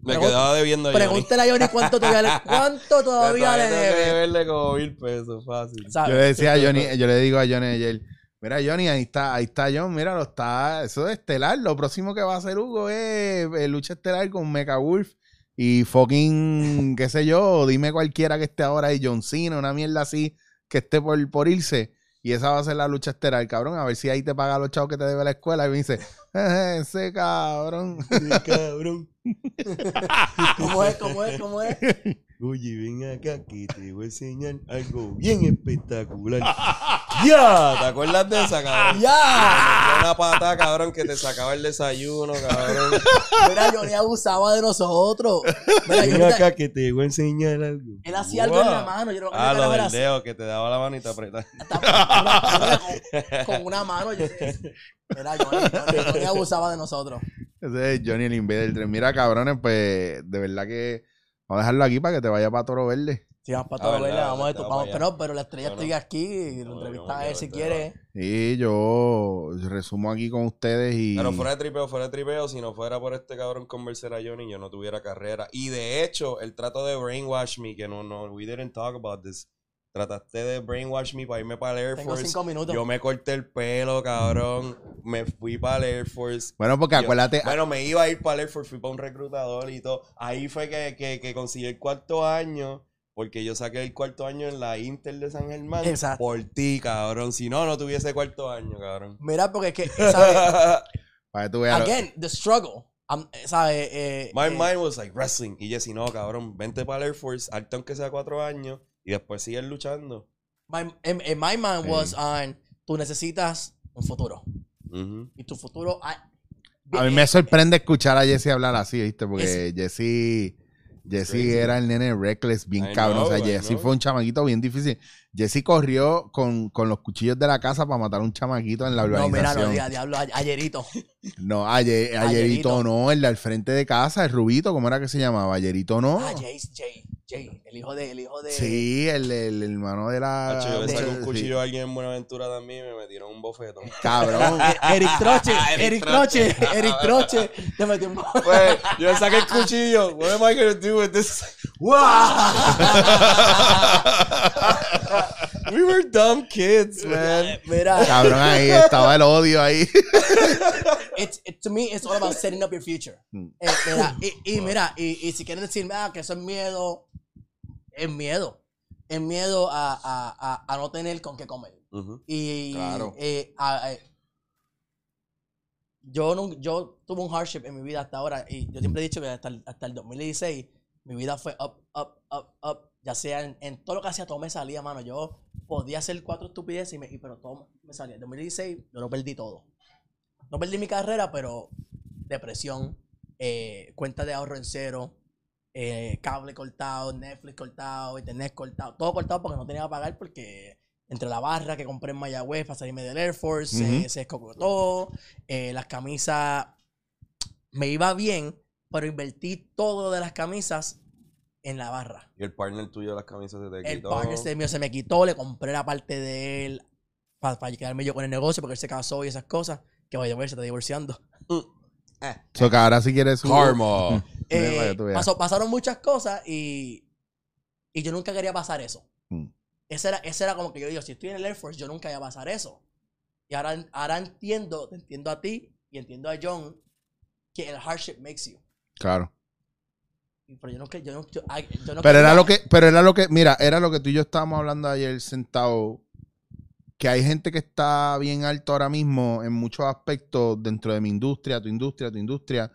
Me Pregun- quedaba debiendo a Johnny. pregúntale a Johnny cuánto *laughs* todavía le, cuánto todavía le tengo que debe. deberle como mil pesos, fácil. ¿sabes? Yo le decía a Johnny, yo le digo a Johnny ayer, mira Johnny, ahí está, ahí está John, míralo, está, eso es estelar, lo próximo que va a hacer Hugo es eh, lucha estelar con Mecha Wolf y fucking, qué sé yo, dime cualquiera que esté ahora ahí, John Cena, una mierda así, que esté por, por irse, y esa va a ser la lucha estelar, cabrón, a ver si ahí te paga los chavos que te debe la escuela, y me dice, "Eh, ese cabrón. cabrón. *laughs* ¿Cómo es? ¿Cómo es? ¿Cómo es? Oye, ven acá que te voy a enseñar algo bien espectacular. ¡Ya! ¿Te acuerdas de esa, cabrón? ¡Ya! Una pata, cabrón, que te sacaba el desayuno, cabrón. Mira, Johnny abusaba de nosotros. Mira, Ven acá que te voy a enseñar algo. él hacía algo en la mano. Yo Ah, lo del dedo, que te daba la mano y te apretaba. *laughs* con, con una mano. Yo, era Johnny, Johnny, Johnny abusaba de nosotros. Ese es Johnny el Invader 3. Mira, cabrones, pues de verdad que vamos a dejarlo aquí para que te vaya para Toro Verde. Sí, vamos para Ah, todo, verdad, ¿verdad? Vamos a vamos, para pero, pero la estrella No, no. estoy aquí y lo entrevista a él si quiere. Y yo resumo aquí con ustedes y. Pero fuera de tripeo, fuera de tripeo, si no fuera por este cabrón convencer a Johnny, yo no tuviera carrera. Y de hecho, el trato de brainwash me, que no, no, we didn't talk about this. Trataste de brainwash me para irme para el Air Tengo Force. cinco minutos. Yo me corté el pelo, cabrón. Me fui para el Air Force. Bueno, porque Yo- acuérdate. Bueno, me iba a ir para el Air Force, fui para un reclutador y todo. Ahí fue que, que, que conseguí el cuarto año, porque yo saqué el cuarto año en la Inter de San Germán. Exacto. Por ti, cabrón. Si no, no tuviese cuarto año, cabrón. Mira, porque es que, *laughs* ¿sabes? para que tú veas lo- Again, the struggle. Eh, My eh, mind was like wrestling. Y Jesse, no, cabrón, vente para el Air Force, alto aunque sea cuatro años, y después sigues luchando. my- en, en my mind was on, tú necesitas un futuro. Y tu futuro... ah, A mí me sorprende escuchar a Jesse hablar así, ¿viste? Porque Jesse. Jesse era el nene reckless, bien I cabrón. o sea, I Jesse know. fue un chamaquito bien difícil. Jesse corrió con, con los cuchillos de la casa para matar a un chamaquito en la No, mira, urbanización. *laughs* no, diablo, ayerito. No, ayer, Ayerito. ayerito no, el del frente de casa, el rubito, ¿cómo era que se llamaba? Ayerito no. Ah, Jay, Jay, Jay, el hijo de, el hijo de... Sí, el, el hermano de la. Hacho, yo le de- saqué un sí. cuchillo a alguien en Buenaventura también y me metieron un bofetón. Cabrón. *laughs* Eh, Eric Troche, *laughs* Eric Troche. Eric Troche, te metió un Pues, yo le saqué el cuchillo. What am I gonna do with this? *laughs* We were dumb kids, man. Mira, Cabrón, ahí estaba el odio ahí. *laughs* it's, it- to me, it's all about setting up your future. Mm. Eh, mira, y, y mira, y, y si quieren decirme ah, que eso es miedo, es miedo. Es miedo a, a, a, a no tener con qué comer. Y Claro. eh, a- a- yo, no, yo tuve un hardship en mi vida hasta ahora y yo siempre he dicho que hasta el, hasta el 2016 mi vida fue up, up, up, up. Ya sea en, en todo lo que hacía, todo me salía, mano. Yo podía hacer cuatro estupideces, y me, y- pero todo me salía. En 2016 yo lo perdí todo. No perdí mi carrera, pero depresión, eh, cuenta de ahorro en cero, eh, cable cortado, Netflix cortado, internet cortado, todo cortado porque no tenía que pagar porque entre la barra que compré en Mayagüez para salirme del Air Force, Ujú. eh, se escocotó, eh, las camisas me iba bien, pero invertí todo de las camisas en la barra. Y el partner tuyo de las camisas se te El quitó. partner este mío se me quitó, le compré la parte de él para, quedarme yo con el negocio porque él se casó y esas cosas, que vaya a ver, se está divorciando. *laughs* So que ahora si quieres. Karma. *laughs* Eh, para pasó- pasaron muchas cosas y, y yo nunca quería pasar eso. Mm. Ese era, ese era como que yo digo, si estoy en el Air Force, yo nunca iba a pasar eso. Y ahora, ahora entiendo, te entiendo a ti y entiendo a John que el hardship makes you. Claro. Pero yo no que yo no, yo, ay, yo no Pero era lo que, pero era lo que, mira, era lo que tú y yo estábamos hablando ayer sentado. Que hay gente que está bien alto ahora mismo en muchos aspectos dentro de mi industria, tu industria, tu industria.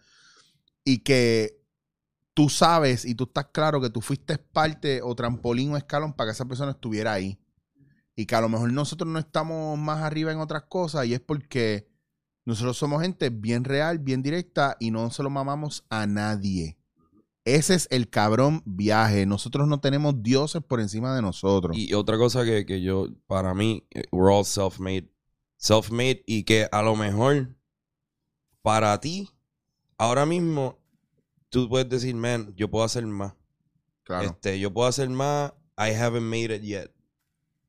Y que tú sabes y tú estás claro que tú fuiste parte o trampolín o escalón para que esa persona estuviera ahí. Y que a lo mejor nosotros no estamos más arriba en otras cosas y es porque nosotros somos gente bien real, bien directa y no se lo mamamos a nadie. Ese es el cabrón viaje. Nosotros no tenemos dioses por encima de nosotros. Y otra cosa que, que yo, para mí, eh, we're all self-made. Self-made y que a lo mejor para ti, ahora mismo, tú puedes decir, man, yo puedo hacer más. claro. Este, yo puedo hacer más, I haven't made it yet.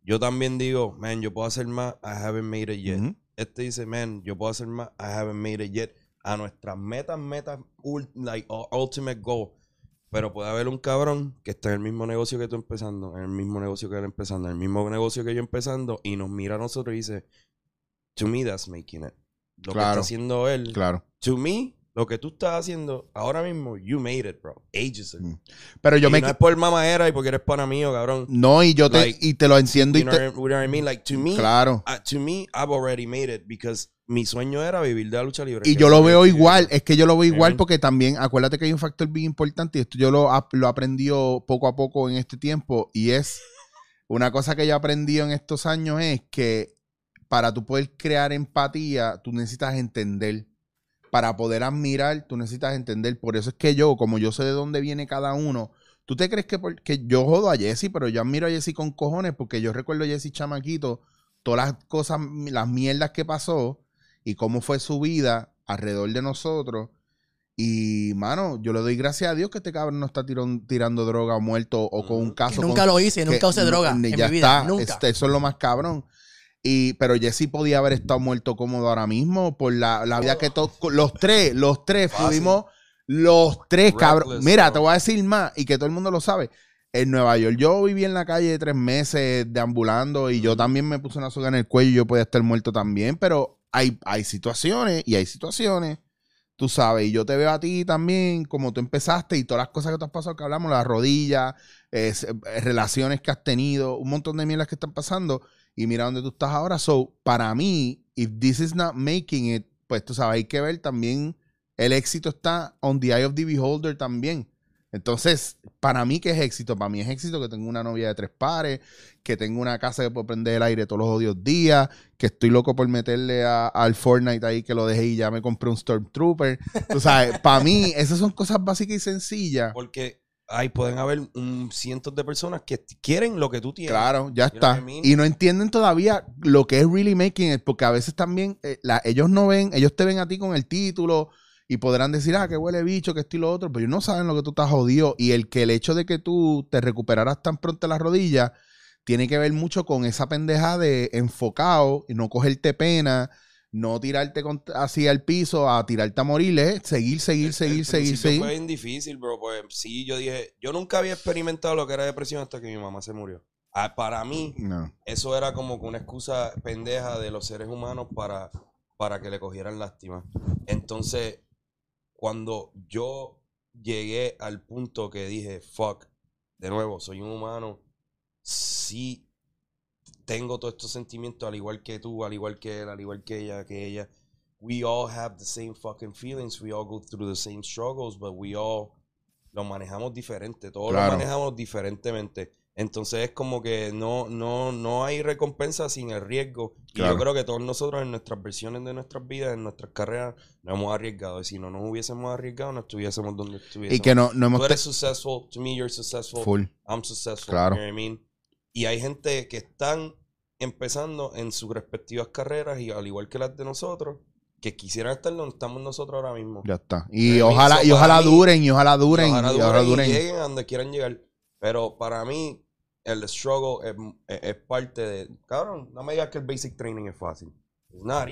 Yo también digo, man, yo puedo hacer más, I haven't made it yet. Este dice, man, yo puedo hacer más, I haven't made it yet. A nuestras metas, metas, like, ultimate goal. Pero puede haber un cabrón que está en el mismo negocio que tú empezando, en el mismo negocio que él empezando, en el mismo negocio que yo empezando, y nos mira a nosotros y dice, to me that's making it. Lo que Claro. está haciendo él, Claro. to me, lo que tú estás haciendo ahora mismo, you made it, bro. Ages ago. Mm. Pero yo y me. no es por mamadera y porque eres pana mío, cabrón. No, y yo te, Like, y te lo entiendo. You Y know, te, what I- what I mean? Like, to me, claro. uh, to me, I've already made it because mi sueño era vivir de la lucha libre. Y yo lo veo igual, es que yo lo veo igual porque también, acuérdate que hay un factor bien importante y esto yo lo, lo aprendió poco a poco en este tiempo y es una cosa que yo aprendí en estos años es que para tú poder crear empatía, tú necesitas entender. Para poder admirar, tú necesitas entender. Por eso es que yo, como yo sé de dónde viene cada uno, ¿tú te crees que, por- que yo jodo a Jesse, pero yo admiro a Jesse con cojones porque yo recuerdo a Jesse chamaquito, todas las cosas, las mierdas que pasó y cómo fue su vida alrededor de nosotros. Y, mano, yo le doy gracias a Dios que este cabrón no está tirón- tirando droga o muerto o con un caso. Que nunca con- lo hice, que nunca usé droga ni- en ya mi vida, está, nunca. este, eso es lo más cabrón. Y, pero Jesse podía haber estado muerto cómodo ahora mismo por la, la vida que to- los tres, los tres Fácil. fuimos los tres, cabrón. Mira, te voy a decir más y que todo el mundo lo sabe. En Nueva York yo viví en la calle tres meses deambulando y yo también me puse una soga en el cuello y yo podía estar muerto también, pero hay, hay situaciones y hay situaciones, tú sabes, y yo te veo a ti también, como tú empezaste y todas las cosas que te has pasado que hablamos, las rodillas, eh, relaciones que has tenido, un montón de mierdas que están pasando y mira dónde tú estás ahora. So, para mí, if this is not making it, pues tú sabes, hay que ver también el éxito está on the eye of the beholder también. Entonces, para mí, ¿qué es éxito? Para mí es éxito que tengo una novia de tres pares, que tengo una casa que puedo prender el aire todos los odios días, que estoy loco por meterle a- al Fortnite ahí que lo dejé y ya me compré un Stormtrooper. Tú sabes, *laughs* para mí, esas son cosas básicas y sencillas. Porque ahí pueden haber un cientos de personas que quieren lo que tú tienes. Claro, ya está. Y no entienden todavía lo que es really making it, porque a veces también eh, la- ellos no ven, ellos te ven a ti con el título y podrán decir, ah, que huele bicho, que esto y lo otro, pero ellos no saben lo que tú estás jodido. Y el que el hecho de que tú te recuperaras tan pronto las rodillas tiene que ver mucho con esa pendeja de enfocado y no cogerte pena, no tirarte así al piso, a tirarte a morir, ¿eh? seguir, seguir, El- seguir, el seguir, seguir. Fue bien difícil, bro. Pues sí, yo dije, yo nunca había experimentado lo que era depresión hasta que mi mamá se murió. Ah, para mí, No. eso era como una excusa pendeja de los seres humanos para, para que le cogieran lástima. Entonces, cuando yo llegué al punto que dije, fuck, de nuevo, soy un humano, sí tengo todos estos sentimientos, al igual que tú, al igual que él, al igual que ella, que ella. We all have the same fucking feelings, we all go through the same struggles, but we all lo manejamos diferente, todos Claro. lo manejamos diferentemente. Entonces es como que no, no, no hay recompensa sin el riesgo. Y Claro. yo creo que todos nosotros en nuestras versiones de nuestras vidas, en nuestras carreras, nos hemos arriesgado. Y si no nos hubiésemos arriesgado, no estuviésemos donde estuviésemos. Y que no, no hemos... Tú eres successful, to me you're successful, Full. I'm successful. Claro. you know what I mean? Y hay gente que están empezando en sus respectivas carreras y al igual que las de nosotros, que quisieran estar donde estamos nosotros ahora mismo. Ya está. Y ojalá, y ojalá mí- duren, y ojalá duren, Y ojalá y ojalá duren y duren. lleguen a donde quieran llegar. Pero para mí, el struggle es, es- es parte de. Cabrón, no me digas que el basic training es fácil.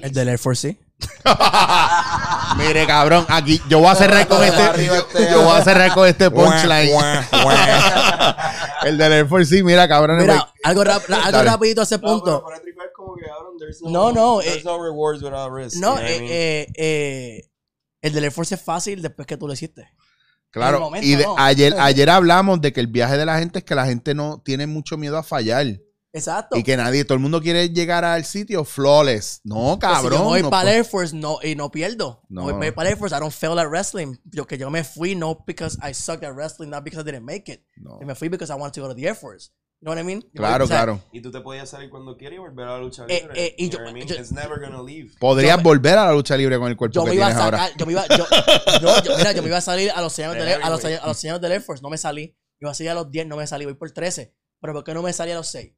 El del Air Force, sí. *laughs* Mire, cabrón, aquí yo voy a cerrar con este. Yo, este- yo voy a cerrar con este punchline. *laughs* El del Air Force, sí, mira, cabrón. Mira, algo, rap- algo rapidito a ese punto. No, no, There's eh, no rewards without risk. No, you know what I eh, mean? eh, eh, El del Air Force es fácil después que tú lo hiciste. Claro, momento, y de- no. ayer, *laughs* ayer hablamos de que el viaje de la gente es que la gente no tiene mucho miedo a fallar. Exacto. Y que nadie, todo el mundo quiere llegar al sitio flawless. No, Que si cabrón. yo voy no para el Air Force no, y no pierdo. No. No. Voy para el Air Force, I don't fail at wrestling. Yo que yo me fui no because I sucked at wrestling, not because I didn't make it. No. Yo me fui because I wanted to go to the Air Force. You know what I mean? Claro, O sea, claro. Y tú te podías salir cuando quieras y volver a la lucha Eh, libre. eh, y You yo- I mean? yo- It's never gonna leave. Podrías yo volver a la lucha libre con el cuerpo Yo que me iba a tienes sacar, ahora. yo me iba, yo, yo- mira, yo me iba a salir a los señores del, a los, a los señores del Air Force, no me salí. Iba a salir a los 10, no me salí, voy por 13. Pero ¿por qué no me salí a los 6?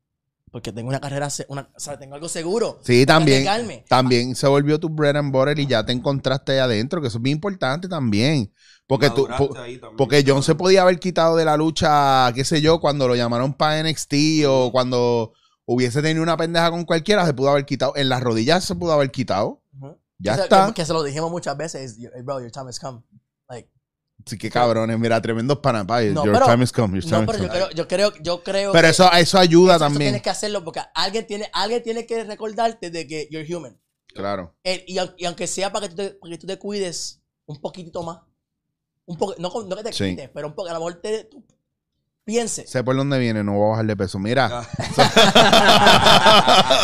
Porque tengo una carrera, una, o sea, tengo algo seguro. Sí, también. También se volvió tu bread and butter y ya te encontraste adentro, que eso es bien importante también. Porque tú, po- porque John se podía haber quitado de la lucha, qué sé yo, cuando lo llamaron para NXT o cuando hubiese tenido una pendeja con cualquiera, se pudo haber quitado. En las rodillas se pudo haber quitado. Ya O sea, está. Que, que se lo dijimos muchas veces, hey, bro, your time has come. Sí, qué cabrones, mira, tremendos panapayos. No, your pero- time has come, your time no, pero yo come. creo, yo creo, yo creo Pero que eso, eso ayuda eso también. tienes que hacerlo porque alguien tiene, alguien tiene que recordarte de que you're human. Claro. Eh, y, y aunque sea para que, tú te, para que tú te cuides un poquitito más. Un poco, no, no que te Sí. quites, pero un poco, a lo mejor te, tú piense. Sé por dónde viene, no voy a bajar de peso. Mira, *laughs*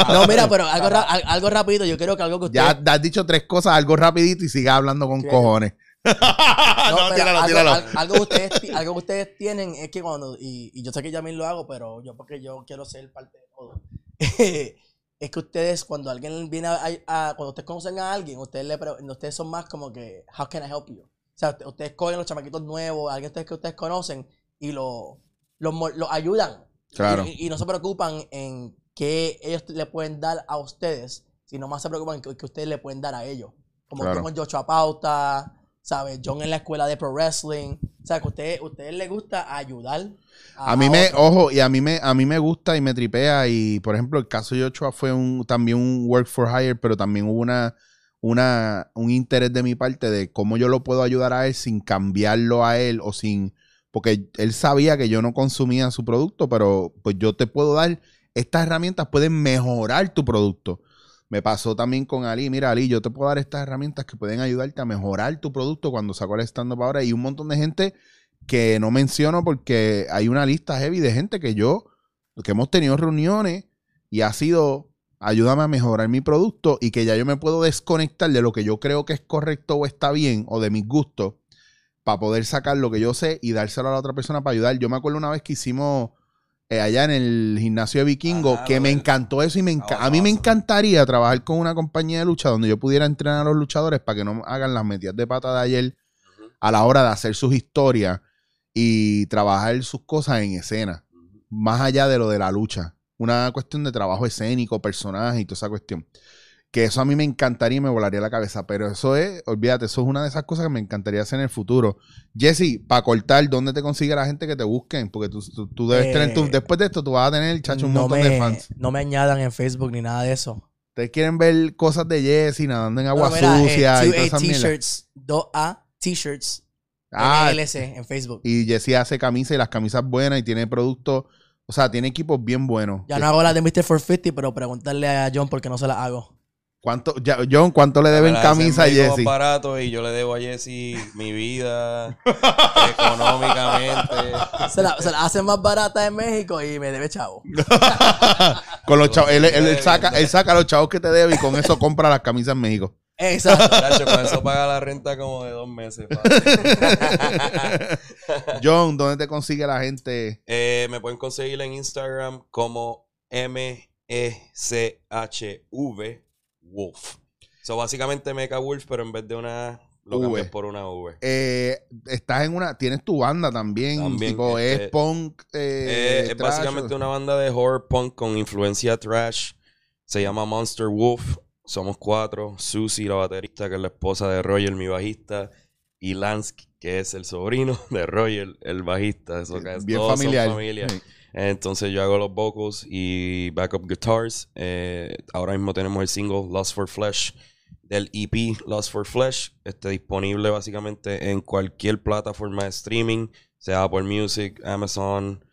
No, mira, pero algo, al- algo rápido, yo creo que algo que usted... ya has dicho tres cosas, algo rapidito y sigas hablando con Sí. cojones. *laughs* No, tíralo, algo, tíralo. al- algo que ustedes, algo que ustedes tienen es que cuando, y, y yo sé que ya lo hago, pero yo porque yo quiero ser parte de todo. *laughs* es que ustedes, cuando alguien viene a, a- cuando ustedes conocen a alguien, ustedes le ustedes son más como que, how can I help you? O sea, usted- ustedes cogen los chamaquitos nuevos, alguien ustedes que ustedes conocen, y lo, lo, lo ayudan. Claro. Y, y no se preocupan en qué ellos le pueden dar a ustedes, sino más se preocupan en que ustedes le pueden dar a ellos. Como Claro. con Joshua Pauta, ¿sabes? John en la escuela de pro wrestling. O sea, que a ustedes, ustedes les gusta ayudar. A mí me, otros. ojo, y a mí me, a mí me gusta y me tripea. Y por ejemplo, el caso de Ochoa fue un, también un work for hire, pero también hubo una, una, un interés de mi parte de cómo yo lo puedo ayudar a él sin cambiarlo a él o sin. Porque él sabía que yo no consumía su producto, pero pues yo te puedo dar. Estas herramientas pueden mejorar tu producto. Me pasó también con Ali. Mira, Ali, yo te puedo dar estas herramientas que pueden ayudarte a mejorar tu producto cuando sacó el stand-up ahora. Y un montón de gente que no menciono porque hay una lista heavy de gente que yo, que hemos tenido reuniones y ha sido, ayúdame a mejorar mi producto y que ya yo me puedo desconectar de lo que yo creo que es correcto o está bien o de mis gustos para poder sacar lo que yo sé y dárselo a la otra persona para ayudar. Yo me acuerdo una vez que hicimos eh, allá en el gimnasio de Vikingo, Ajá, que me encantó eso y me enca- Ah, a mí me encantaría trabajar con una compañía de lucha donde yo pudiera entrenar a los luchadores para que no hagan las metidas de pata de ayer a la hora de hacer sus historias y trabajar sus cosas en escena, más allá de lo de la lucha. Una cuestión de trabajo escénico, personaje y toda esa cuestión. Que eso a mí me encantaría y me volaría la cabeza, pero eso es, olvídate, eso es una de esas cosas que me encantaría hacer en el futuro. Jesse, para cortar, ¿dónde te consigue la gente que te busquen? Porque tú, tú- tú debes Eh, tener, tú- después de esto, tú vas a tener, chacho, un no montón me, de fans. No me añadan en Facebook ni nada de eso. Ustedes quieren ver cosas de Jesse nadando en agua No, mira, eh, sucia y 2A todas. T-shirts, 2A T-shirts, Ah, LC en Facebook. Y Jesse hace camisas y las camisas buenas y tiene productos, o sea, tiene equipos bien buenos. Ya no hago las de Mr. 450, pero preguntarle a John porque no se las hago. ¿Cuánto, ya- John, ¿cuánto le deben la camisa a Jesse? barato y yo le debo a Jesse mi vida *laughs* económicamente. Se la, se la hacen más barata en México y me debe chavo. *laughs* Con los chavos, él, él- saca, él saca los chavos que te debe y con eso compra las camisas en México. Exacto. *laughs* Chacho, con eso paga la renta como de dos meses. John, ¿dónde te consigue la gente? Eh, me pueden conseguir en Instagram como E M-E-C-H-V Wolf. So, básicamente Mecha Wolf, pero en vez de una, lo V. cambias por una V. Eh, estás en una, tienes tu banda también, También, tipo este, es punk. eh, Eh, es trash, básicamente una banda de horror punk con influencia trash. Se llama Monster Wolf. Somos cuatro. Susie, la baterista, que es la esposa de Roger, mi bajista. Y Lance, que es el sobrino de Roger, el bajista. Eso que es, bien son familiar. familia. Sí. Entonces yo hago los vocals y backup guitars. Eh, ahora mismo tenemos el single Lost for Flesh del EP Lost for Flesh. Está disponible básicamente en cualquier plataforma de streaming, sea Apple Music, Amazon,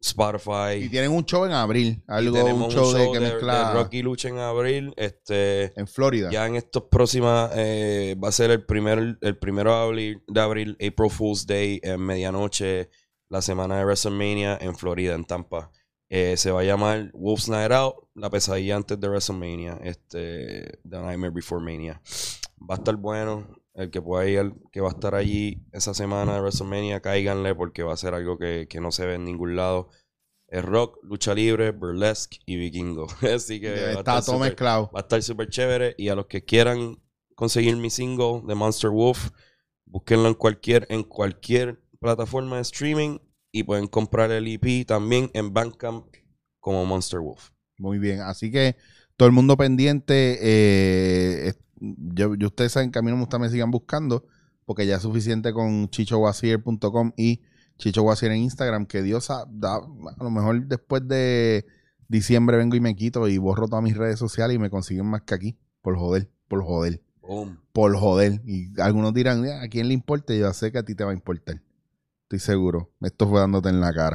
Spotify. Y tienen un show en abril. Algo, tenemos un show, de que de, mezcla de Rocky Lucha en abril. Este, en Florida. ya en estos próximas, eh, va a ser el primer, el primero de abril, de abril, April Fool's Day, en medianoche, la semana de WrestleMania en Florida, en Tampa. Eh, se va a llamar Wolf's Night Out, la pesadilla antes de WrestleMania, este, The Nightmare Before Mania. Va a estar bueno. El que pueda ir, que va a estar allí esa semana de WrestleMania, cáiganle porque va a ser algo que, que no se ve en ningún lado. Es rock, lucha libre, burlesque y vikingo. *laughs* Así que va a Está estar todo súper- mezclado. Va a estar súper chévere. Y a los que quieran conseguir mi single de Monster Wolf, búsquenlo en cualquier, en cualquier plataforma de streaming. Y pueden comprar el EP también en Bandcamp como Monster Wolf. Muy bien. Así que todo el mundo pendiente. eh, yo, yo- ustedes saben que a mí no me gusta me sigan buscando. Porque ya es suficiente con chichowasier.com y Chicho Wasier en Instagram. Que Dios ha- da, a lo mejor después de diciembre vengo y me quito y borro todas mis redes sociales y me consiguen más que aquí. Por joder, por joder, Boom. por joder. Y algunos dirán, "Ah, ¿a quién le importa? Yo sé que a ti te va a importar. Estoy seguro. Esto fue dándote en la cara.